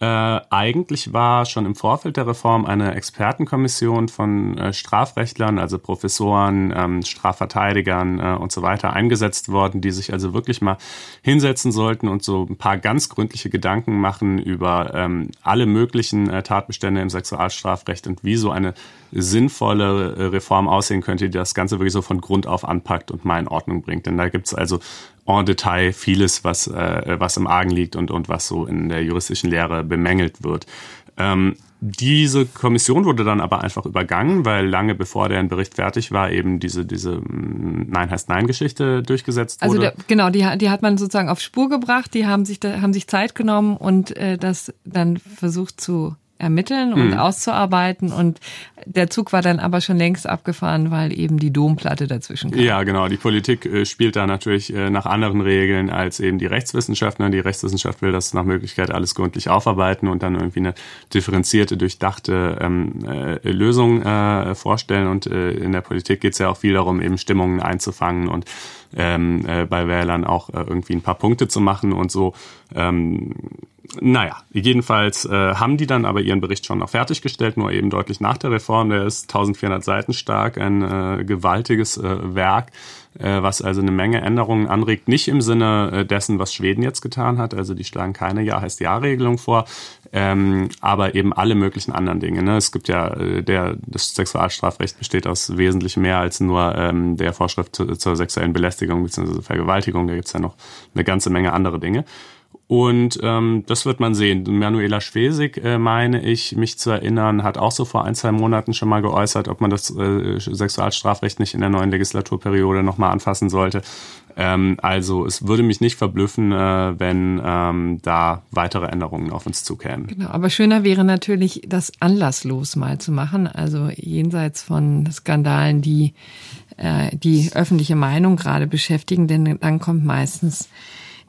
Äh, eigentlich war schon im Vorfeld der Reform eine Expertenkommission von äh, Strafrechtlern, also Professoren, ähm, Strafverteidigern äh, und so weiter eingesetzt worden, die sich also wirklich mal hinsetzen sollten und so ein paar ganz gründliche Gedanken machen über ähm, alle möglichen äh, Tatbestände im Sexualstrafrecht und wie so eine sinnvolle äh, Reform aussehen könnte, die das Ganze wirklich so von Grund auf anpackt und mal in Ordnung bringt. Denn da gibt's also en Detail vieles, was, äh, was im Argen liegt und, und was so in der juristischen Lehre bemängelt wird. Ähm, diese Kommission wurde dann aber einfach übergangen, weil lange bevor deren Bericht fertig war, eben diese, diese mm, Nein heißt Nein-Geschichte durchgesetzt also wurde. Also der, genau, die, die hat man sozusagen auf Spur gebracht, die haben sich, haben sich Zeit genommen und äh, das dann versucht zu ermitteln und mhm. auszuarbeiten. Und der Zug war dann aber schon längst abgefahren, weil eben die Domplatte dazwischen kam. Ja, genau. Die Politik äh, spielt da natürlich äh, nach anderen Regeln als eben die Rechtswissenschaft. Ne? Die Rechtswissenschaft will das nach Möglichkeit alles gründlich aufarbeiten und dann irgendwie eine differenzierte, durchdachte ähm, äh, Lösung äh, vorstellen. Und äh, in der Politik geht es ja auch viel darum, eben Stimmungen einzufangen und ähm, äh, bei Wählern auch irgendwie ein paar Punkte zu machen und so. Ähm, naja, jedenfalls äh, haben die dann aber ihren Bericht schon noch fertiggestellt, nur eben deutlich nach der Reform. Der ist 1400 Seiten stark, ein äh, gewaltiges äh, Werk, äh, was also eine Menge Änderungen anregt. Nicht im Sinne äh, dessen, was Schweden jetzt getan hat. Also die schlagen keine Ja heißt Ja-Regelung vor, ähm, aber eben alle möglichen anderen Dinge. Ne? Es gibt ja, äh, der, das Sexualstrafrecht besteht aus wesentlich mehr als nur ähm, der Vorschrift zu, zur sexuellen Belästigung bzw. Vergewaltigung. Da gibt's ja noch eine ganze Menge andere Dinge. Und ähm, das wird man sehen. Manuela Schwesig, äh, meine ich, mich zu erinnern, hat auch so vor ein, zwei Monaten schon mal geäußert, ob man das äh, Sexualstrafrecht nicht in der neuen Legislaturperiode nochmal anfassen sollte. Ähm, also es würde mich nicht verblüffen, äh, wenn ähm, da weitere Änderungen auf uns zukämen. Genau, aber schöner wäre natürlich, das anlasslos mal zu machen, also jenseits von Skandalen, die äh, die öffentliche Meinung gerade beschäftigen, denn dann kommt meistens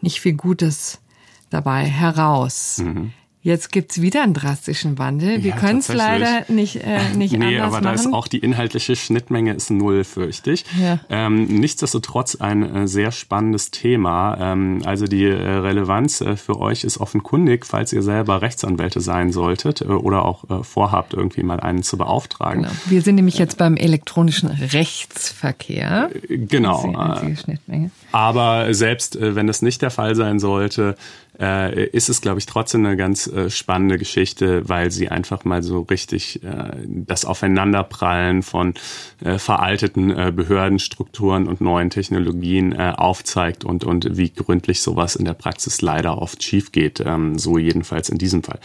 nicht viel Gutes dabei heraus. Mhm. Jetzt gibt's wieder einen drastischen Wandel. Wir ja, können es leider nicht, äh, nicht nee, anders aber da ist auch die inhaltliche Schnittmenge ist null, fürchte ich. Ja. Ähm, nichtsdestotrotz ein äh, sehr spannendes Thema. Ähm, also die äh, Relevanz äh, für euch ist offenkundig, falls ihr selber Rechtsanwälte sein solltet äh, oder auch äh, vorhabt, irgendwie mal einen zu beauftragen. Genau. Wir sind nämlich jetzt beim elektronischen Rechtsverkehr. Genau. Das ist die Schnittmenge. Aber selbst wenn das nicht der Fall sein sollte, äh, ist es, glaube ich, trotzdem eine ganz äh, spannende Geschichte, weil sie einfach mal so richtig äh, das Aufeinanderprallen von äh, veralteten äh, Behördenstrukturen und neuen Technologien äh, aufzeigt und, und wie gründlich sowas in der Praxis leider oft schief geht. Ähm, so jedenfalls in diesem Fall.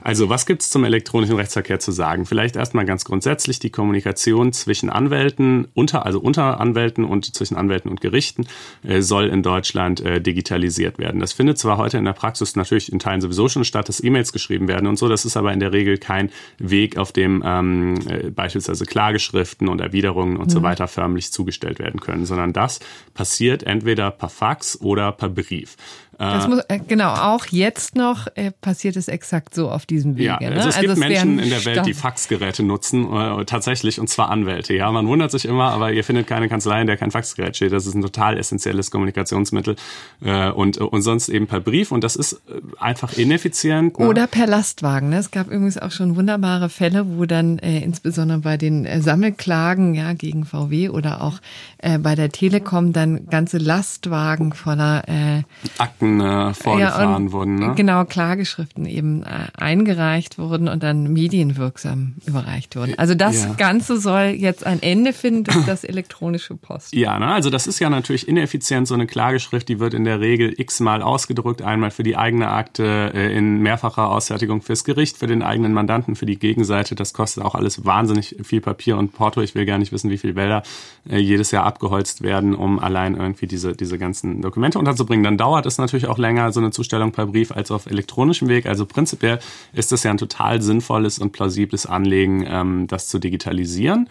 Also was gibt's zum elektronischen Rechtsverkehr zu sagen? Vielleicht erstmal ganz grundsätzlich die Kommunikation zwischen Anwälten, unter, also unter Anwälten und zwischen Anwälten und Gerichten äh, soll in Deutschland äh, digitalisiert werden. Das findet zwar heute in der Praxis natürlich in Teilen sowieso schon statt, dass E-Mails geschrieben werden und so. Das ist aber in der Regel kein Weg, auf dem ähm, äh, beispielsweise Klageschriften und Erwiderungen und mhm. so weiter förmlich zugestellt werden können, sondern das passiert entweder per Fax oder per Brief. Das muss, äh, genau, auch jetzt noch äh, passiert es exakt so auf diesem Wege. Ja, also ne? es gibt also es Menschen in der Welt, die Faxgeräte nutzen, äh, tatsächlich, und zwar Anwälte. Ja, man wundert sich immer, aber ihr findet keine Kanzlei, in der kein Faxgerät steht. Das ist ein total essentielles Kommunikationsmittel äh, und, und sonst eben per Brief und das ist äh, einfach ineffizient. Ne? Oder per Lastwagen. Ne? Es gab übrigens auch schon wunderbare Fälle, wo dann äh, insbesondere bei den äh, Sammelklagen ja gegen VW oder auch äh, bei der Telekom dann ganze Lastwagen voller äh, Akten äh, vorgefahren ja, wurden. Ne? Genau, Klageschriften eben äh, eingereicht wurden und dann medienwirksam überreicht wurden. Also das ja. Ganze soll jetzt ein Ende finden durch das elektronische Post. Ja, ne? also das ist ja natürlich ineffizient. So eine Klageschrift, die wird in der Regel x-mal ausgedruckt. Einmal für die eigene Akte, äh, in mehrfacher Ausfertigung fürs Gericht, für den eigenen Mandanten, für die Gegenseite. Das kostet auch alles wahnsinnig viel Papier und Porto. Ich will gar nicht wissen, wie viele Wälder äh, jedes Jahr abgeholzt werden, um allein irgendwie diese, diese ganzen Dokumente unterzubringen. Dann dauert es natürlich natürlich auch länger, so eine Zustellung per Brief, als auf elektronischem Weg. Also prinzipiell ist das ja ein total sinnvolles und plausibles Anlegen, ähm, das zu digitalisieren.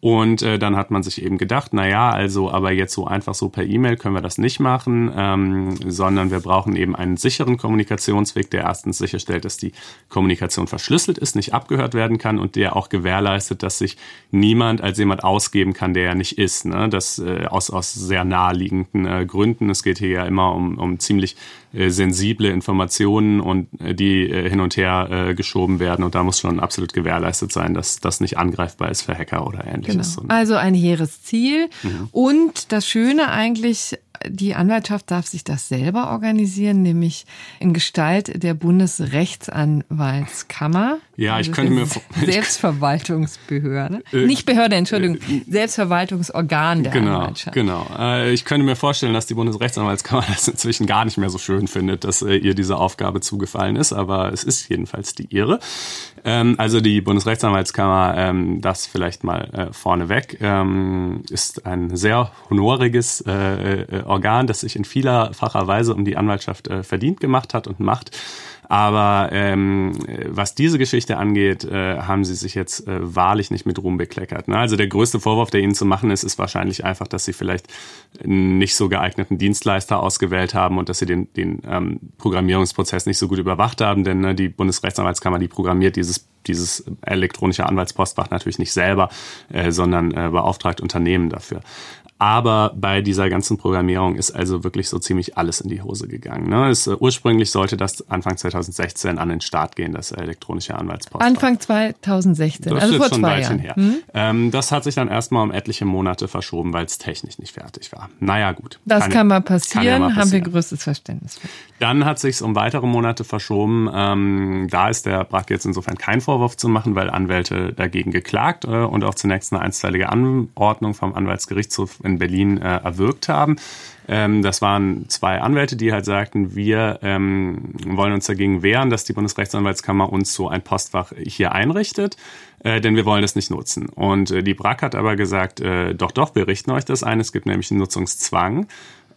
Und äh, dann hat man sich eben gedacht, na ja, also aber jetzt so einfach so per E-Mail können wir das nicht machen, ähm, sondern wir brauchen eben einen sicheren Kommunikationsweg, der erstens sicherstellt, dass die Kommunikation verschlüsselt ist, nicht abgehört werden kann und der auch gewährleistet, dass sich niemand als jemand ausgeben kann, der er nicht ist. Ne? Das äh, aus, aus sehr naheliegenden äh, Gründen. Es geht hier ja immer um, um ziemlich sensible Informationen und äh, die äh, hin und her äh, geschoben werden und da muss schon absolut gewährleistet sein, dass das nicht angreifbar ist für Hacker oder ähnliches. Genau. Also ein hehres Ziel mhm. und das Schöne eigentlich die Anwaltschaft darf sich das selber organisieren, nämlich in Gestalt der Bundesrechtsanwaltskammer. Ja, also ich könnte mir Selbstverwaltungsbehörde, äh, nicht Behörde, Entschuldigung, äh, Selbstverwaltungsorgan der genau, Anwaltschaft. Genau. Äh, ich könnte mir vorstellen, dass die Bundesrechtsanwaltskammer das inzwischen gar nicht mehr so schön findet, dass äh, ihr diese Aufgabe zugefallen ist, aber es ist jedenfalls die ihre. Ähm, also die Bundesrechtsanwaltskammer, ähm, das vielleicht mal äh, vorneweg, ähm, ist ein sehr honoriges äh, äh, Organ, das sich in vielerfacher Weise um die Anwaltschaft äh, verdient gemacht hat und macht. Aber ähm, was diese Geschichte angeht, äh, haben sie sich jetzt äh, wahrlich nicht mit Ruhm bekleckert. Ne? Also der größte Vorwurf, der ihnen zu machen ist, ist wahrscheinlich einfach, dass sie vielleicht einen nicht so geeigneten Dienstleister ausgewählt haben und dass sie den, den ähm, Programmierungsprozess nicht so gut überwacht haben. Denn ne, die Bundesrechtsanwaltskammer, die programmiert dieses dieses elektronische Anwaltspostfach natürlich nicht selber, äh, sondern äh, beauftragt Unternehmen dafür. Aber bei dieser ganzen Programmierung ist also wirklich so ziemlich alles in die Hose gegangen. Ne? Es, uh, ursprünglich sollte das Anfang 2016 an den Start gehen, das elektronische Anwaltspost. Anfang 2016, das also vor schon zwei Jahren. Her. Hm? Ähm, das hat sich dann erstmal um etliche Monate verschoben, weil es technisch nicht fertig war. Naja, gut. Das kann, kann, mal, passieren, kann ja mal passieren, haben wir größtes Verständnis für. Dann hat sich um weitere Monate verschoben. Ähm, da ist der Brack jetzt insofern kein Vorwurf zu machen, weil Anwälte dagegen geklagt äh, und auch zunächst eine einstweilige Anordnung vom Anwaltsgerichtshof in Berlin äh, erwirkt haben. Ähm, das waren zwei Anwälte, die halt sagten, wir ähm, wollen uns dagegen wehren, dass die Bundesrechtsanwaltskammer uns so ein Postfach hier einrichtet, äh, denn wir wollen das nicht nutzen. Und äh, die BRAC hat aber gesagt, äh, doch, doch, wir richten euch das ein. Es gibt nämlich einen Nutzungszwang.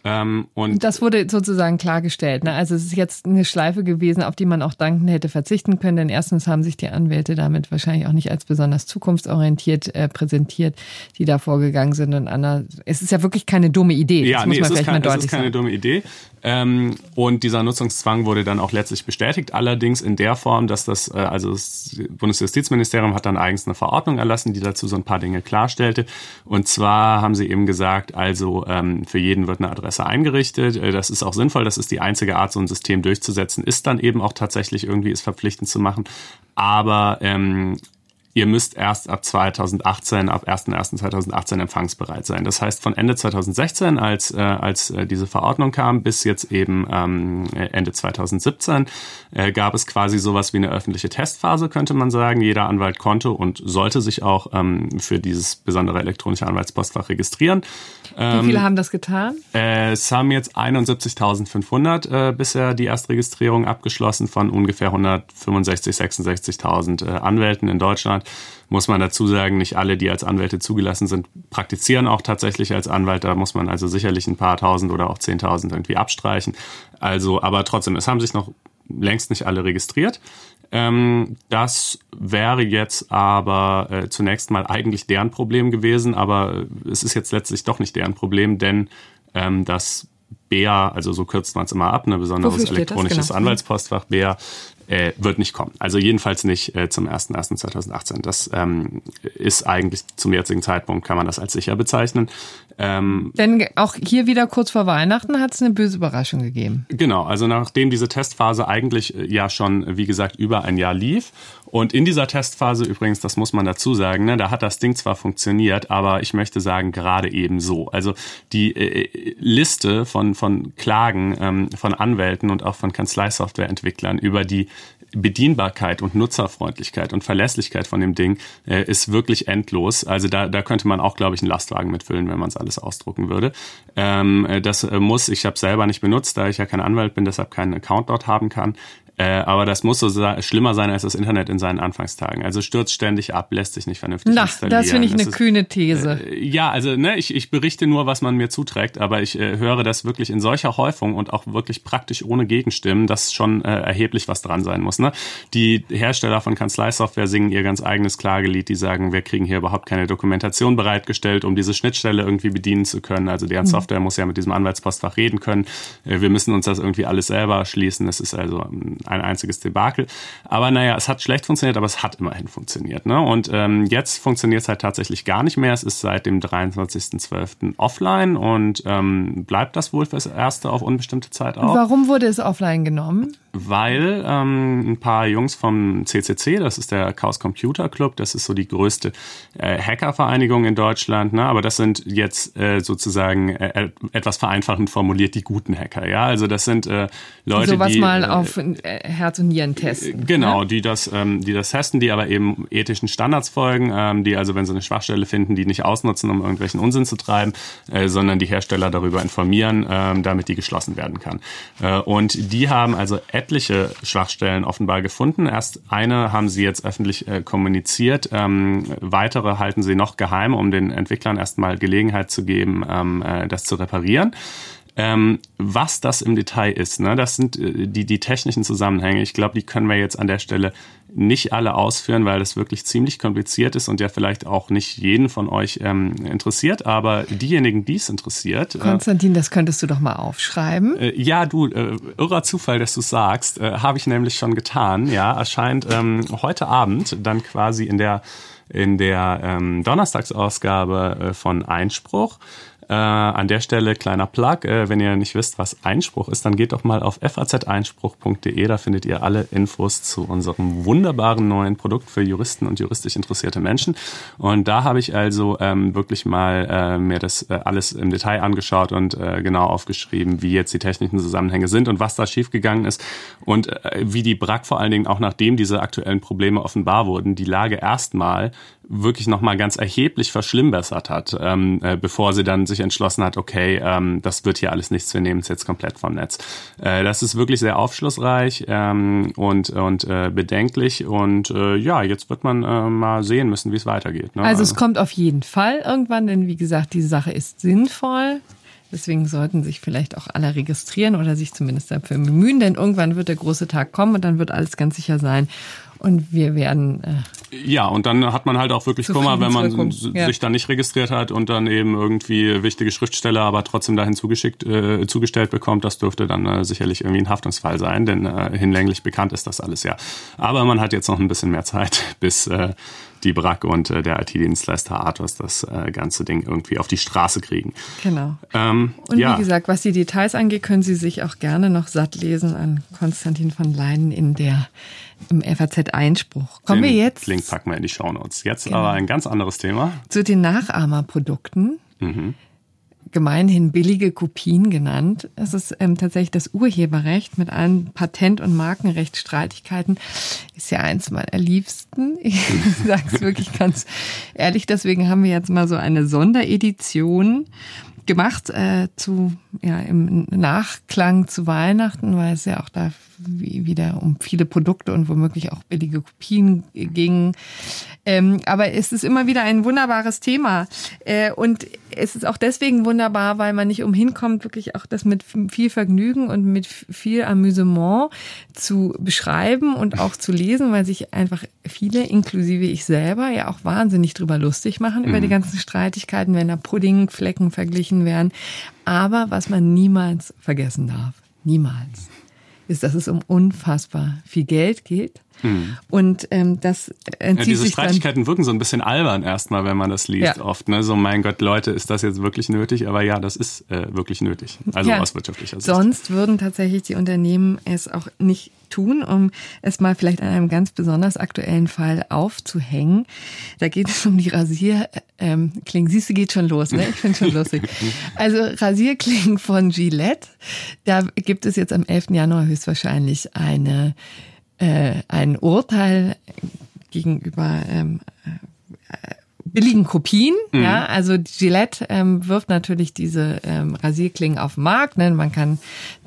Ähm, und das wurde sozusagen klargestellt. Ne? Also es ist jetzt eine Schleife gewesen, auf die man auch danken hätte verzichten können. Denn erstens haben sich die Anwälte damit wahrscheinlich auch nicht als besonders zukunftsorientiert äh, präsentiert, die da vorgegangen sind. Und Anna, es ist ja wirklich keine dumme Idee. Ja, das nee, muss man vielleicht kein, mal deutlich es ist keine sagen. dumme Idee. Ähm, und dieser Nutzungszwang wurde dann auch letztlich bestätigt, allerdings in der Form, dass das, äh, also das Bundesjustizministerium hat dann eigens eine Verordnung erlassen, die dazu so ein paar Dinge klarstellte. Und zwar haben sie eben gesagt, also ähm, für jeden wird eine Adresse eingerichtet. Äh, das ist auch sinnvoll, das ist die einzige Art, so ein System durchzusetzen, ist dann eben auch tatsächlich irgendwie ist verpflichtend zu machen. Aber ähm, ihr müsst erst ab 2018, ab 1.1.2018 empfangsbereit sein. Das heißt, von Ende 2016, als, äh, als äh, diese Verordnung kam, bis jetzt eben ähm, Ende 2017, äh, gab es quasi sowas wie eine öffentliche Testphase, könnte man sagen. Jeder Anwalt konnte und sollte sich auch ähm, für dieses besondere elektronische Anwaltspostfach registrieren. Ähm, wie viele haben das getan? Äh, es haben jetzt 71.500 äh, bisher die Erstregistrierung abgeschlossen von ungefähr 165, 66.000 äh, Anwälten in Deutschland muss man dazu sagen, nicht alle, die als Anwälte zugelassen sind, praktizieren auch tatsächlich als Anwalt. Da muss man also sicherlich ein paar tausend oder auch zehntausend irgendwie abstreichen. Also, aber trotzdem, es haben sich noch längst nicht alle registriert. Ähm, das wäre jetzt aber äh, zunächst mal eigentlich deren Problem gewesen, aber es ist jetzt letztlich doch nicht deren Problem, denn ähm, das BEA, also so kürzt man es immer ab, ein ne, besonderes elektronisches genau. Anwaltspostfach BEA, äh, wird nicht kommen. Also jedenfalls nicht äh, zum 01.01.2018. Das ähm, ist eigentlich zum jetzigen Zeitpunkt, kann man das als sicher bezeichnen. Ähm, Denn auch hier wieder kurz vor Weihnachten hat es eine böse Überraschung gegeben. Genau, also nachdem diese Testphase eigentlich äh, ja schon, wie gesagt, über ein Jahr lief und in dieser Testphase übrigens, das muss man dazu sagen, ne, da hat das Ding zwar funktioniert, aber ich möchte sagen, gerade eben so. Also die äh, Liste von, von Klagen ähm, von Anwälten und auch von Kanzleisoftwareentwicklern über die Bedienbarkeit und Nutzerfreundlichkeit und Verlässlichkeit von dem Ding äh, ist wirklich endlos. Also da, da könnte man auch, glaube ich, einen Lastwagen mitfüllen, wenn man es alles ausdrucken würde. Ähm, äh, das äh, muss, ich habe selber nicht benutzt, da ich ja kein Anwalt bin, deshalb keinen Account dort haben kann. Äh, aber das muss so schlimmer sein als das Internet in seinen Anfangstagen. Also stürzt ständig ab, lässt sich nicht vernünftig Na, installieren. Das finde ich eine ist, kühne These. Äh, ja, also ne, ich, ich berichte nur, was man mir zuträgt, aber ich äh, höre das wirklich in solcher Häufung und auch wirklich praktisch ohne Gegenstimmen, dass schon äh, erheblich was dran sein muss. Ne? Die Hersteller von Kanzleisoftware singen ihr ganz eigenes Klagelied, die sagen, wir kriegen hier überhaupt keine Dokumentation bereitgestellt, um diese Schnittstelle irgendwie bedienen zu können. Also deren mhm. Software muss ja mit diesem Anwaltspostfach reden können. Äh, wir müssen uns das irgendwie alles selber schließen. Das ist also ähm, ein einziges Debakel. Aber naja, es hat schlecht funktioniert, aber es hat immerhin funktioniert. Ne? Und ähm, jetzt funktioniert es halt tatsächlich gar nicht mehr. Es ist seit dem 23.12. offline und ähm, bleibt das wohl fürs Erste auf unbestimmte Zeit auch. Warum wurde es offline genommen? Weil ähm, ein paar Jungs vom CCC, das ist der Chaos Computer Club, das ist so die größte äh, Hackervereinigung in Deutschland, ne? aber das sind jetzt äh, sozusagen äh, etwas vereinfachend formuliert die guten Hacker. Ja, also das sind äh, Leute, so was die mal äh, auf äh, Herz und Nieren testen. Genau, ne? die das, ähm, die das testen, die aber eben ethischen Standards folgen, ähm, die also, wenn sie eine Schwachstelle finden, die nicht ausnutzen, um irgendwelchen Unsinn zu treiben, äh, sondern die Hersteller darüber informieren, ähm, damit die geschlossen werden kann. Äh, und die haben also etliche Schwachstellen offenbar gefunden. Erst eine haben sie jetzt öffentlich äh, kommuniziert, ähm, weitere halten sie noch geheim, um den Entwicklern erstmal Gelegenheit zu geben, ähm, äh, das zu reparieren. Ähm, was das im Detail ist, ne, das sind äh, die, die technischen Zusammenhänge. Ich glaube, die können wir jetzt an der Stelle nicht alle ausführen, weil das wirklich ziemlich kompliziert ist und ja vielleicht auch nicht jeden von euch ähm, interessiert. Aber diejenigen, die es interessiert. Konstantin, das könntest du doch mal aufschreiben. Äh, ja, du, äh, irrer Zufall, dass du sagst, äh, habe ich nämlich schon getan. Ja, erscheint ähm, heute Abend dann quasi in der in der ähm, Donnerstagsausgabe äh, von Einspruch äh, an der Stelle kleiner Plug, äh, wenn ihr nicht wisst, was Einspruch ist, dann geht doch mal auf fazeinspruch.de, da findet ihr alle Infos zu unserem wunderbaren neuen Produkt für Juristen und juristisch interessierte Menschen. Und da habe ich also ähm, wirklich mal äh, mir das äh, alles im Detail angeschaut und äh, genau aufgeschrieben, wie jetzt die technischen Zusammenhänge sind und was da schiefgegangen ist und äh, wie die BRAC vor allen Dingen auch nachdem diese aktuellen Probleme offenbar wurden, die Lage erstmal wirklich nochmal ganz erheblich verschlimmbessert hat, ähm, äh, bevor sie dann sich entschlossen hat, okay, ähm, das wird hier alles nichts, wir nehmen es jetzt komplett vom Netz. Äh, das ist wirklich sehr aufschlussreich ähm, und, und äh, bedenklich und äh, ja, jetzt wird man äh, mal sehen müssen, wie es weitergeht. Ne? Also es kommt auf jeden Fall irgendwann, denn wie gesagt, die Sache ist sinnvoll. Deswegen sollten sich vielleicht auch alle registrieren oder sich zumindest dafür bemühen, denn irgendwann wird der große Tag kommen und dann wird alles ganz sicher sein. Und wir werden. Äh, ja, und dann hat man halt auch wirklich Kummer, wenn man ja. sich da nicht registriert hat und dann eben irgendwie wichtige Schriftsteller aber trotzdem dahin zugeschickt, äh, zugestellt bekommt. Das dürfte dann äh, sicherlich irgendwie ein Haftungsfall sein, denn äh, hinlänglich bekannt ist das alles ja. Aber man hat jetzt noch ein bisschen mehr Zeit, bis äh, die BRAC und äh, der IT-Dienstleister Athos das ganze Ding irgendwie auf die Straße kriegen. Genau. Ähm, und ja. wie gesagt, was die Details angeht, können Sie sich auch gerne noch satt lesen an Konstantin von Leinen in der im FAZ-Einspruch. Kommen den wir jetzt. Link packen wir in die Shownotes. Jetzt genau. aber ein ganz anderes Thema. Zu den Nachahmerprodukten. Mhm gemeinhin billige Kopien genannt. Es ist ähm, tatsächlich das Urheberrecht mit allen Patent- und Markenrechtsstreitigkeiten ist ja eins meiner liebsten. Ich sage es wirklich ganz ehrlich. Deswegen haben wir jetzt mal so eine Sonderedition gemacht äh, zu ja im Nachklang zu Weihnachten, weil es ja auch da wieder um viele Produkte und womöglich auch billige Kopien ging. Ähm, aber es ist immer wieder ein wunderbares Thema. Äh, und es ist auch deswegen wunderbar, weil man nicht umhin kommt, wirklich auch das mit viel Vergnügen und mit viel Amüsement zu beschreiben und auch zu lesen, weil sich einfach viele, inklusive ich selber, ja auch wahnsinnig drüber lustig machen mhm. über die mhm. ganzen Streitigkeiten, wenn da Puddingflecken verglichen werden. Aber was man niemals vergessen darf, niemals, ist, dass es um unfassbar viel Geld geht. Hm. Und ähm, das entzieht ja, diese sich Streitigkeiten wirken so ein bisschen albern erstmal, wenn man das liest, ja. oft. Ne? So, mein Gott, Leute, ist das jetzt wirklich nötig? Aber ja, das ist äh, wirklich nötig. Also ja. aus wirtschaftlicher Sicht. Sonst würden tatsächlich die Unternehmen es auch nicht tun, um es mal vielleicht an einem ganz besonders aktuellen Fall aufzuhängen. Da geht es um die Rasierklingen. Ähm, Siehst du, geht schon los, ne? Ich finde schon lustig. Also Rasierklingen von Gillette. Da gibt es jetzt am 11. Januar höchstwahrscheinlich eine, äh, ein Urteil gegenüber ähm, äh, billigen Kopien. Mhm. Ja, also Gillette ähm, wirft natürlich diese ähm, Rasierklingen auf den Markt. Ne? Man kann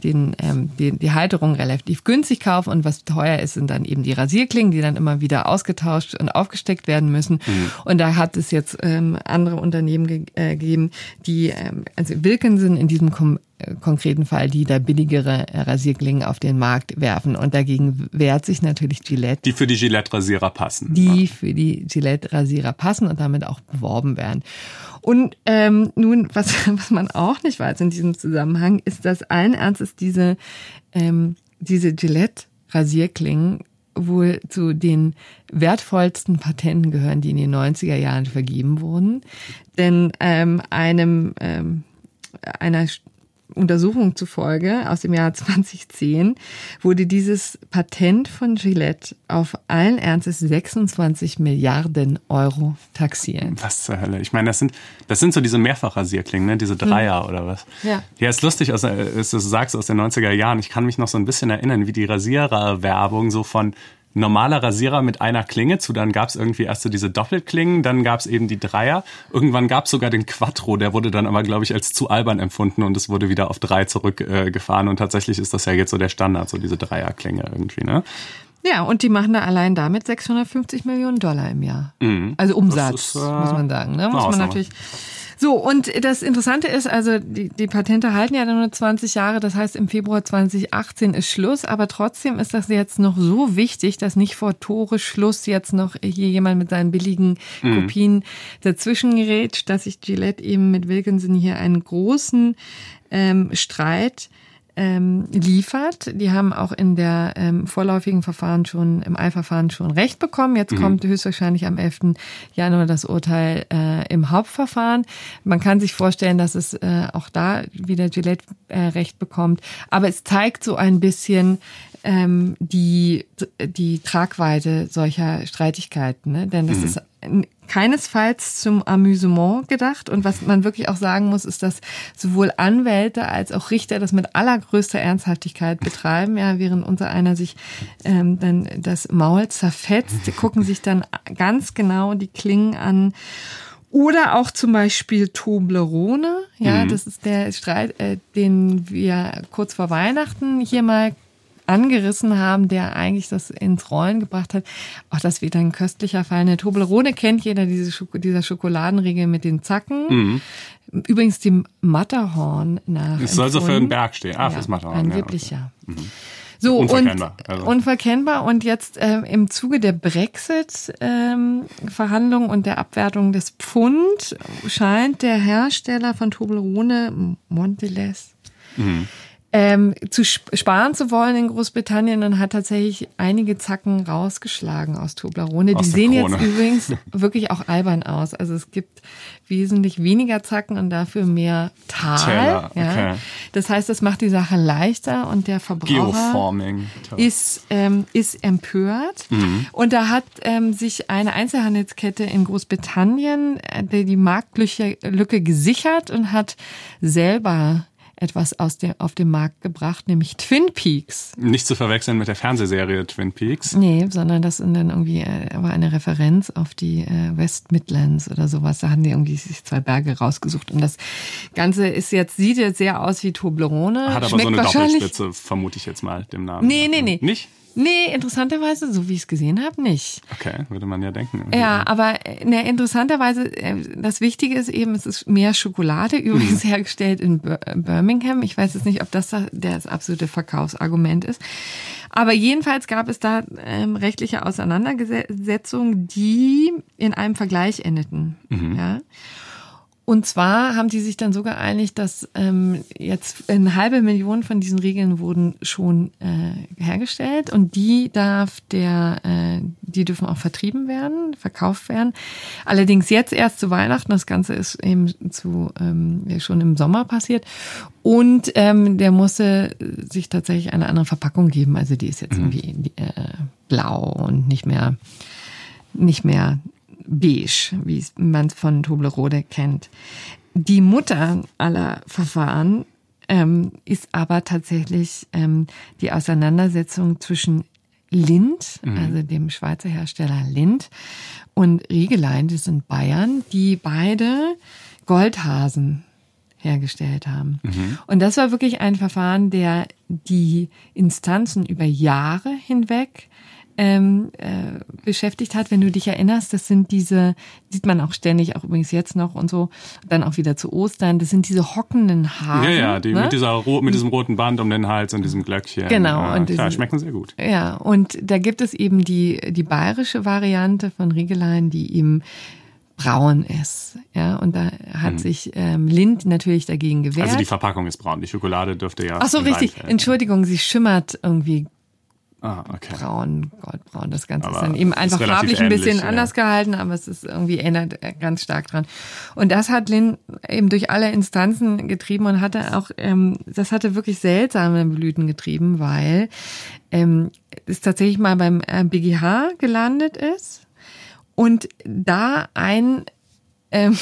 den, ähm, die, die Halterung relativ günstig kaufen und was teuer ist, sind dann eben die Rasierklingen, die dann immer wieder ausgetauscht und aufgesteckt werden müssen. Mhm. Und da hat es jetzt ähm, andere Unternehmen ge äh, gegeben, die, ähm, also Wilkinson in diesem Kom konkreten Fall, die da billigere Rasierklingen auf den Markt werfen. Und dagegen wehrt sich natürlich Gillette. Die für die Gillette-Rasierer passen. Die ja. für die Gillette-Rasierer passen und damit auch beworben werden. Und ähm, nun, was, was man auch nicht weiß in diesem Zusammenhang, ist, dass allen Ernstes diese, ähm, diese Gillette Rasierklingen wohl zu den wertvollsten Patenten gehören, die in den 90er Jahren vergeben wurden. Denn ähm, einem ähm, einer Untersuchung zufolge aus dem Jahr 2010 wurde dieses Patent von Gillette auf allen Ernstes 26 Milliarden Euro taxiert. Was zur Hölle? Ich meine, das sind, das sind so diese Mehrfachrasierklingen, ne? diese Dreier hm. oder was? Ja. Ja, ist lustig, also, du sagst aus den 90er Jahren. Ich kann mich noch so ein bisschen erinnern, wie die Rasiererwerbung so von normaler Rasierer mit einer Klinge zu. Dann gab es irgendwie erst so diese Doppelklingen, dann gab es eben die Dreier. Irgendwann gab es sogar den Quattro, der wurde dann aber, glaube ich, als zu albern empfunden und es wurde wieder auf drei zurückgefahren. Äh, und tatsächlich ist das ja jetzt so der Standard, so diese Dreierklinge irgendwie, ne? Ja, und die machen da allein damit 650 Millionen Dollar im Jahr. Mhm. Also Umsatz, ist, äh, muss man sagen. Ne? Muss man natürlich so, und das Interessante ist, also die, die Patente halten ja nur 20 Jahre, das heißt im Februar 2018 ist Schluss, aber trotzdem ist das jetzt noch so wichtig, dass nicht vor Tore Schluss jetzt noch hier jemand mit seinen billigen mhm. Kopien dazwischen gerät, dass sich Gillette eben mit Wilkinson hier einen großen ähm, Streit ähm, liefert. Die haben auch in der ähm, vorläufigen Verfahren schon, im Eilverfahren schon Recht bekommen. Jetzt mhm. kommt höchstwahrscheinlich am 11. Januar das Urteil äh, im Hauptverfahren. Man kann sich vorstellen, dass es äh, auch da wieder Gillette äh, Recht bekommt. Aber es zeigt so ein bisschen, ähm, die, die Tragweite solcher Streitigkeiten. Ne? Denn das mhm. ist keinesfalls zum Amüsement gedacht. Und was man wirklich auch sagen muss, ist, dass sowohl Anwälte als auch Richter das mit allergrößter Ernsthaftigkeit betreiben. Ja, während unser einer sich ähm, dann das Maul zerfetzt, gucken sich dann ganz genau die Klingen an. Oder auch zum Beispiel Toblerone, ja, mhm. das ist der Streit, äh, den wir kurz vor Weihnachten hier mal angerissen haben, der eigentlich das ins Rollen gebracht hat. Auch das wieder ein köstlicher Fall. Eine Toblerone kennt jeder, diese Schoko dieser Schokoladenriegel mit den Zacken. Mhm. Übrigens die Matterhorn nach. Es soll so für einen Berg stehen. Ah, ja, fürs Matterhorn. Angeblich ja. Okay. ja. Mhm. So, unverkennbar. Und, also. Unverkennbar. Und jetzt ähm, im Zuge der Brexit-Verhandlungen ähm, und der Abwertung des Pfund scheint der Hersteller von Toblerone, Mondelez, mhm ähm, zu sparen zu wollen in Großbritannien und hat tatsächlich einige Zacken rausgeschlagen aus Toblerone. Aus Die sehen Krone. jetzt übrigens wirklich auch albern aus. Also es gibt wesentlich weniger Zacken und dafür mehr Tal. Teller, ja. Das heißt, das macht die Sache leichter und der Verbraucher ist, ähm, ist empört. Mhm. Und da hat ähm, sich eine Einzelhandelskette in Großbritannien äh, die Marktlücke gesichert und hat selber etwas aus dem, auf den Markt gebracht, nämlich Twin Peaks. Nicht zu verwechseln mit der Fernsehserie Twin Peaks. Nee, sondern das sind dann irgendwie äh, war eine Referenz auf die äh, West Midlands oder sowas. Da hatten die irgendwie sich zwei Berge rausgesucht. Und das Ganze ist jetzt, sieht jetzt sehr aus wie Toblerone. Hat aber Schmeckt so eine Doppelspitze, vermute ich jetzt mal dem Namen. Nee, nee, nee. Nicht? Nee, interessanterweise, so wie ich es gesehen habe, nicht. Okay, würde man ja denken. Ja, aber ne, interessanterweise, äh, das Wichtige ist eben, es ist mehr Schokolade, übrigens mhm. hergestellt in Birmingham. Ich weiß jetzt nicht, ob das das absolute Verkaufsargument ist. Aber jedenfalls gab es da ähm, rechtliche Auseinandersetzungen, die in einem Vergleich endeten. Mhm. Ja. Und zwar haben die sich dann so geeinigt, dass ähm, jetzt eine halbe Million von diesen Regeln wurden schon äh, hergestellt und die darf der, äh, die dürfen auch vertrieben werden, verkauft werden. Allerdings jetzt erst zu Weihnachten. Das Ganze ist eben zu ähm, schon im Sommer passiert und ähm, der musste sich tatsächlich eine andere Verpackung geben. Also die ist jetzt mhm. irgendwie äh, blau und nicht mehr nicht mehr beige, wie man es von Toblerone kennt. Die Mutter aller Verfahren ähm, ist aber tatsächlich ähm, die Auseinandersetzung zwischen Lind, mhm. also dem Schweizer Hersteller Lind, und Riegelein, das sind Bayern, die beide Goldhasen hergestellt haben. Mhm. Und das war wirklich ein Verfahren, der die Instanzen über Jahre hinweg ähm, äh, beschäftigt hat. Wenn du dich erinnerst, das sind diese, sieht man auch ständig, auch übrigens jetzt noch und so, dann auch wieder zu Ostern, das sind diese hockenden Haare. Ja, ja, die ne? mit, dieser, mit diesem roten Band um den Hals und diesem Glöckchen. Genau. Ja, und klar, schmecken sehr gut. Ja, und da gibt es eben die, die bayerische Variante von Riegelein, die eben braun ist. Ja, und da hat hm. sich ähm, Lind natürlich dagegen gewehrt. Also die Verpackung ist braun, die Schokolade dürfte ja. Ach so, richtig. Entschuldigung, sie schimmert irgendwie Ah, okay. braun, goldbraun. Das Ganze Aber ist dann eben einfach farblich ein bisschen ähnlich, ja. anders gehalten, aber es ist irgendwie erinnert äh, ganz stark dran. Und das hat Lynn eben durch alle Instanzen getrieben und hatte auch, ähm, das hatte wirklich seltsame Blüten getrieben, weil ähm, es tatsächlich mal beim äh, BGH gelandet ist und da ein ähm,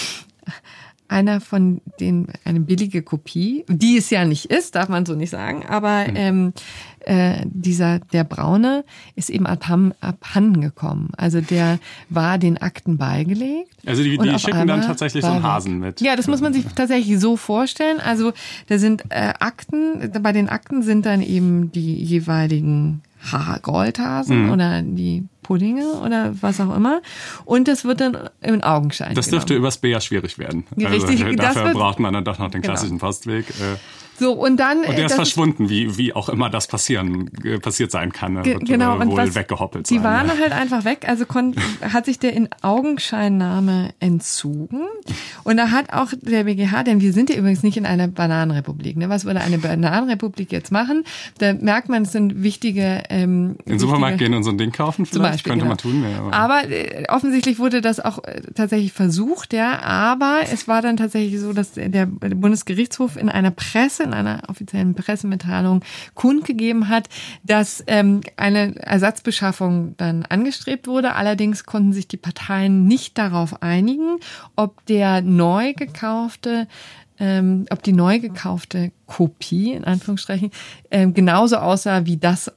einer von den, eine billige Kopie, die es ja nicht ist, darf man so nicht sagen, aber ähm, äh, dieser, der Braune ist eben abhanden, abhanden gekommen. Also der war den Akten beigelegt. Also die, die schicken dann tatsächlich so einen. Hasen mit. Ja, das muss man sich tatsächlich so vorstellen. Also da sind äh, Akten, bei den Akten sind dann eben die jeweiligen ha Goldhasen Mhm. oder die Puddinge oder was auch immer. Und das wird dann in Augenschein Das genommen. dürfte übers B ja schwierig werden. Also, richtig, äh, das dafür braucht man dann doch noch den Genau. klassischen Postweg. Äh, So, und dann. und äh, der ist das verschwunden, wie, wie auch immer das passieren, äh, passiert sein kann. Wird genau, äh, und was- weggehoppelt Die sein. waren ja. halt einfach weg, also kon, hat sich der in Augenscheinnahme entzogen. Und da hat auch der BGH, denn wir sind ja übrigens nicht in einer Bananenrepublik. Ne? Was würde eine Bananenrepublik jetzt machen? Da merkt man, es sind wichtige. Ähm, In den Supermarkt gehen und so ein Ding kaufen vielleicht? Beispiel, Könnte man genau. tun. Ja, aber- Aber äh, offensichtlich wurde das auch äh, tatsächlich versucht, ja. Aber es war dann tatsächlich so, dass der Bundesgerichtshof in einer Presse, in einer offiziellen Pressemitteilung kundgegeben hat, dass ähm, eine Ersatzbeschaffung dann angestrebt wurde. Allerdings konnten sich die Parteien nicht darauf einigen, ob der neu gekaufte ähm, ob die neu gekaufte Kopie, in Anführungsstrichen, ähm, genauso aussah wie das,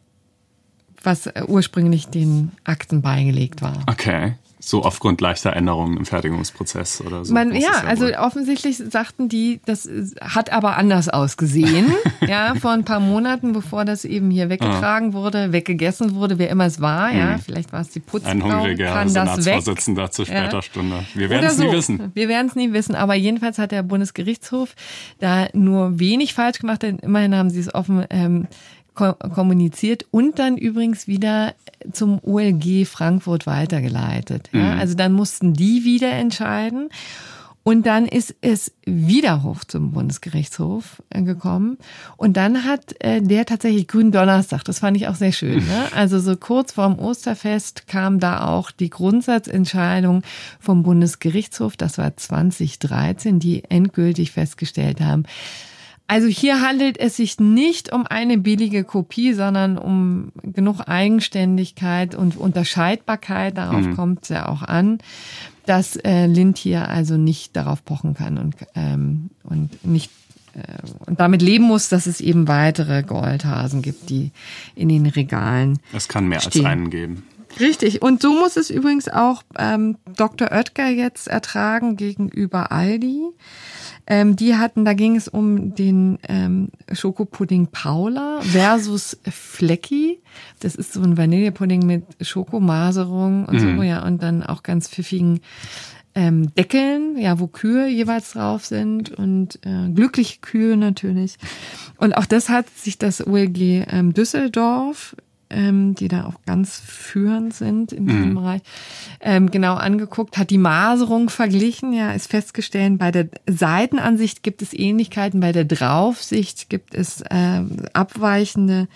was äh, ursprünglich den Akten beigelegt war. Okay. So aufgrund leichter Änderungen im Fertigungsprozess oder so. Man, ja, es also wohl. offensichtlich sagten die, das äh, hat aber anders ausgesehen. ja, vor ein paar Monaten, bevor das eben hier weggetragen wurde, weggegessen wurde, wer immer es war. Ja, vielleicht war es die Putzfrau. Ein hungriger kann das. Senatsvorsitzender zu später Ja. Stunde. Wir werden es so. nie wissen. Wir werden es nie wissen. Aber jedenfalls hat der Bundesgerichtshof da nur wenig falsch gemacht, denn immerhin haben sie es offen ähm, ko kommuniziert und dann übrigens wieder zum OLG Frankfurt weitergeleitet. Ja, Mhm. also dann mussten die wieder entscheiden. Und dann ist es wieder hoch zum Bundesgerichtshof äh, gekommen. Und dann hat äh, der tatsächlich Grünen Donnerstag, das fand ich auch sehr schön. Ne? Also so kurz vorm Osterfest kam da auch die Grundsatzentscheidung vom Bundesgerichtshof, das war 2013, die endgültig festgestellt haben, also hier handelt es sich nicht um eine billige Kopie, sondern um genug Eigenständigkeit und Unterscheidbarkeit. Darauf kommt es ja auch an, dass äh, Lind hier also nicht darauf pochen kann und, ähm, und nicht äh, und damit leben muss, dass es eben weitere Goldhasen gibt, die in den Regalen Es kann mehr Stehen. als einen geben. Richtig. Und so muss es übrigens auch ähm, Dr. Oetker jetzt ertragen gegenüber Aldi. Ähm, die hatten, da ging es um den ähm, Schokopudding Paula versus Flecki. Das ist so ein Vanillepudding mit Schokomaserung und so, ja, und dann auch ganz pfiffigen ähm, Deckeln, ja, wo Kühe jeweils drauf sind und äh, glückliche Kühe natürlich. Und auch das hat sich das OLG ähm, Düsseldorf, ähm, die da auch ganz führend sind in diesem Bereich, ähm, genau angeguckt, hat die Maserung verglichen, ja, ist festgestellt, bei der Seitenansicht gibt es Ähnlichkeiten, bei der Draufsicht gibt es ähm, abweichende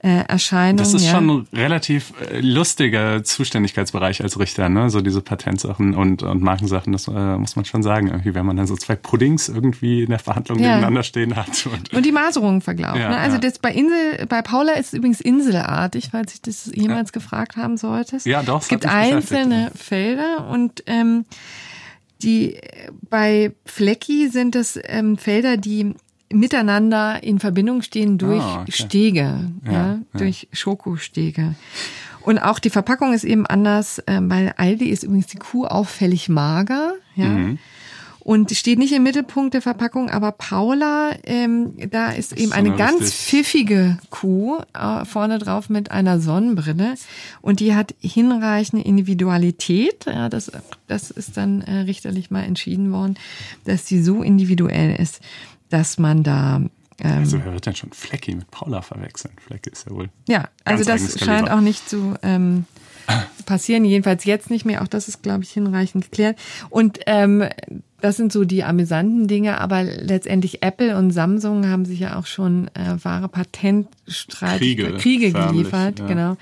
äh, Erscheinungen. Das ist ja. schon ein relativ äh, lustiger Zuständigkeitsbereich als Richter, ne? So diese Patentsachen und, und Markensachen, das äh, muss man schon sagen. Irgendwie, wenn man dann so zwei Puddings irgendwie in der Verhandlung Ja. nebeneinander stehen hat. Und, Und die Maserung verglaubt. Ja, ne? Also das bei Insel, bei Paula ist es übrigens inselartig, falls ich das jemals gefragt haben solltest. Ja, doch, Es das gibt einzelne Felder und ähm, die bei Flecki sind es ähm, Felder, die miteinander in Verbindung stehen durch Ah, okay. Stege, ja, ja. durch Schokostege. Und auch die Verpackung ist eben anders. Ähm, bei Aldi ist übrigens die Kuh auffällig mager, ja. Mhm. Und steht nicht im Mittelpunkt der Verpackung, aber Paula, ähm, da ist eben so eine eine ganz richtig- pfiffige Kuh äh, vorne drauf mit einer Sonnenbrille und die hat hinreichende Individualität. Ja, das, das ist dann äh, richterlich mal entschieden worden, dass sie so individuell ist, dass man da ähm, also wer wird denn schon Flecki mit Paula verwechseln? Flecki ist ja wohl. ja, also das scheint auch nicht zu ähm, passieren, jedenfalls jetzt nicht mehr. Auch das ist, glaube ich, hinreichend geklärt. Und ähm, das sind so die amüsanten Dinge, aber letztendlich Apple und Samsung haben sich ja auch schon äh, wahre Patentstreit Kriege, Kriege geliefert, ja. genau.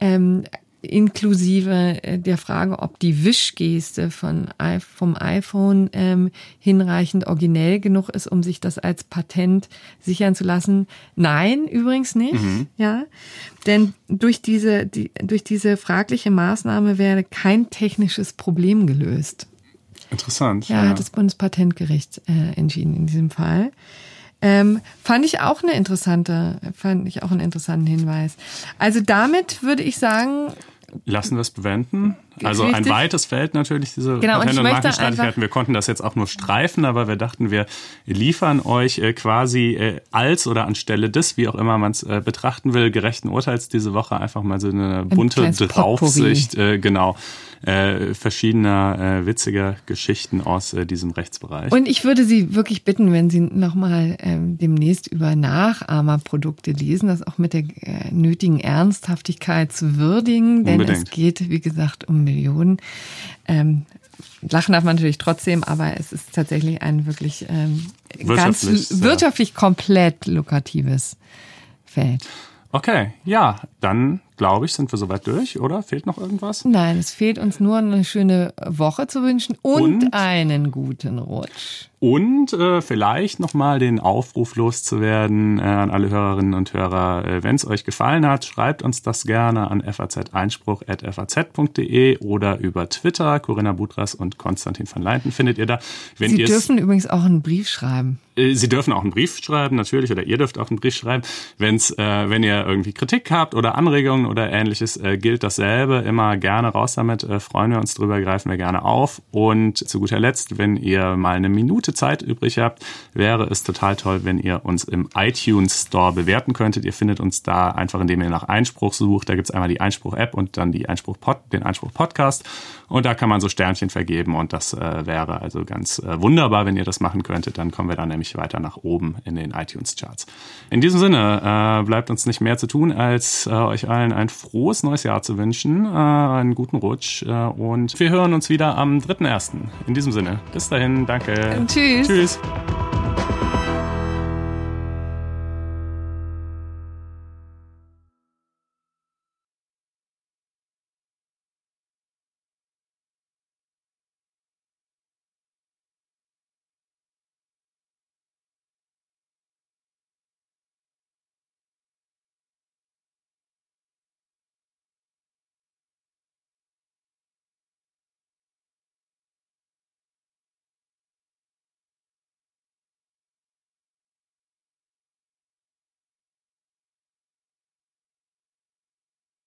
Ähm, inklusive äh, der Frage, ob die Wischgeste von, vom iPhone ähm, hinreichend originell genug ist, um sich das als Patent sichern zu lassen. Nein, übrigens nicht. Ja, denn durch diese die, durch diese fragliche Maßnahme wäre kein technisches Problem gelöst. Interessant. Ja, hat das Bundespatentgericht äh, entschieden in diesem Fall. Ähm, fand ich auch eine interessante, fand ich auch einen interessanten Hinweis. Also damit würde ich sagen, Lassen wir es bewenden. Also ein Richtig. weites Feld natürlich, diese Genau, und Patent- und möchte Markenstreitigkeiten. Wir konnten das jetzt auch nur streifen, aber wir dachten, wir liefern euch äh, quasi äh, als oder anstelle des, wie auch immer man es äh, betrachten will, gerechten Urteils diese Woche einfach mal so eine bunte kleines Draufsicht, äh, genau, äh, verschiedener äh, witziger Geschichten aus diesem Rechtsbereich. und ich würde Sie wirklich bitten, wenn Sie nochmal ähm, demnächst über Nachahmerprodukte lesen, das auch mit der nötigen Ernsthaftigkeit zu würdigen, denn Unbedingt. es geht, wie gesagt, um Millionen. Ähm, Lachen darf man natürlich trotzdem, aber es ist tatsächlich ein wirklich ähm, ganz Wirtschaftlich wirtschaftlich komplett lukratives Feld. Okay, ja, dann glaube ich, sind wir soweit durch, oder? Fehlt noch irgendwas? Nein, es fehlt uns nur eine schöne Woche zu wünschen und, Und? einen guten Rutsch. Und äh, vielleicht nochmal den Aufruf loszuwerden äh, an alle Hörerinnen und Hörer. Äh, Wenn es euch gefallen hat, schreibt uns das gerne an faz-einspruch.faz.de oder über Twitter. Corinna Budras und Konstantin van Leinten findet ihr da. Wenn Sie dürfen übrigens auch einen Brief schreiben. äh, Sie dürfen auch einen Brief schreiben, natürlich, oder ihr dürft auch einen Brief schreiben. Wenn's, äh, wenn ihr irgendwie Kritik habt oder Anregungen oder ähnliches, äh, gilt dasselbe. Immer gerne raus damit, äh, freuen wir uns drüber, greifen wir gerne auf. Und zu guter Letzt, wenn ihr mal eine Minute Zeit übrig habt, wäre es total toll, wenn ihr uns im iTunes Store bewerten könntet. Ihr findet uns da einfach, indem ihr nach Einspruch sucht. Da gibt's einmal die Einspruch-App und dann die Einspruch -Pod, den Einspruch-Podcast. Und da kann man so Sternchen vergeben und das äh, wäre also ganz äh, wunderbar, wenn ihr das machen könntet. Dann kommen wir dann nämlich weiter nach oben in den iTunes-Charts. In diesem Sinne äh, bleibt uns nicht mehr zu tun, als äh, euch allen ein frohes neues Jahr zu wünschen, äh, einen guten Rutsch äh, und wir hören uns wieder am 3.1. In diesem Sinne, bis dahin, danke. Tschüss. Tschüss.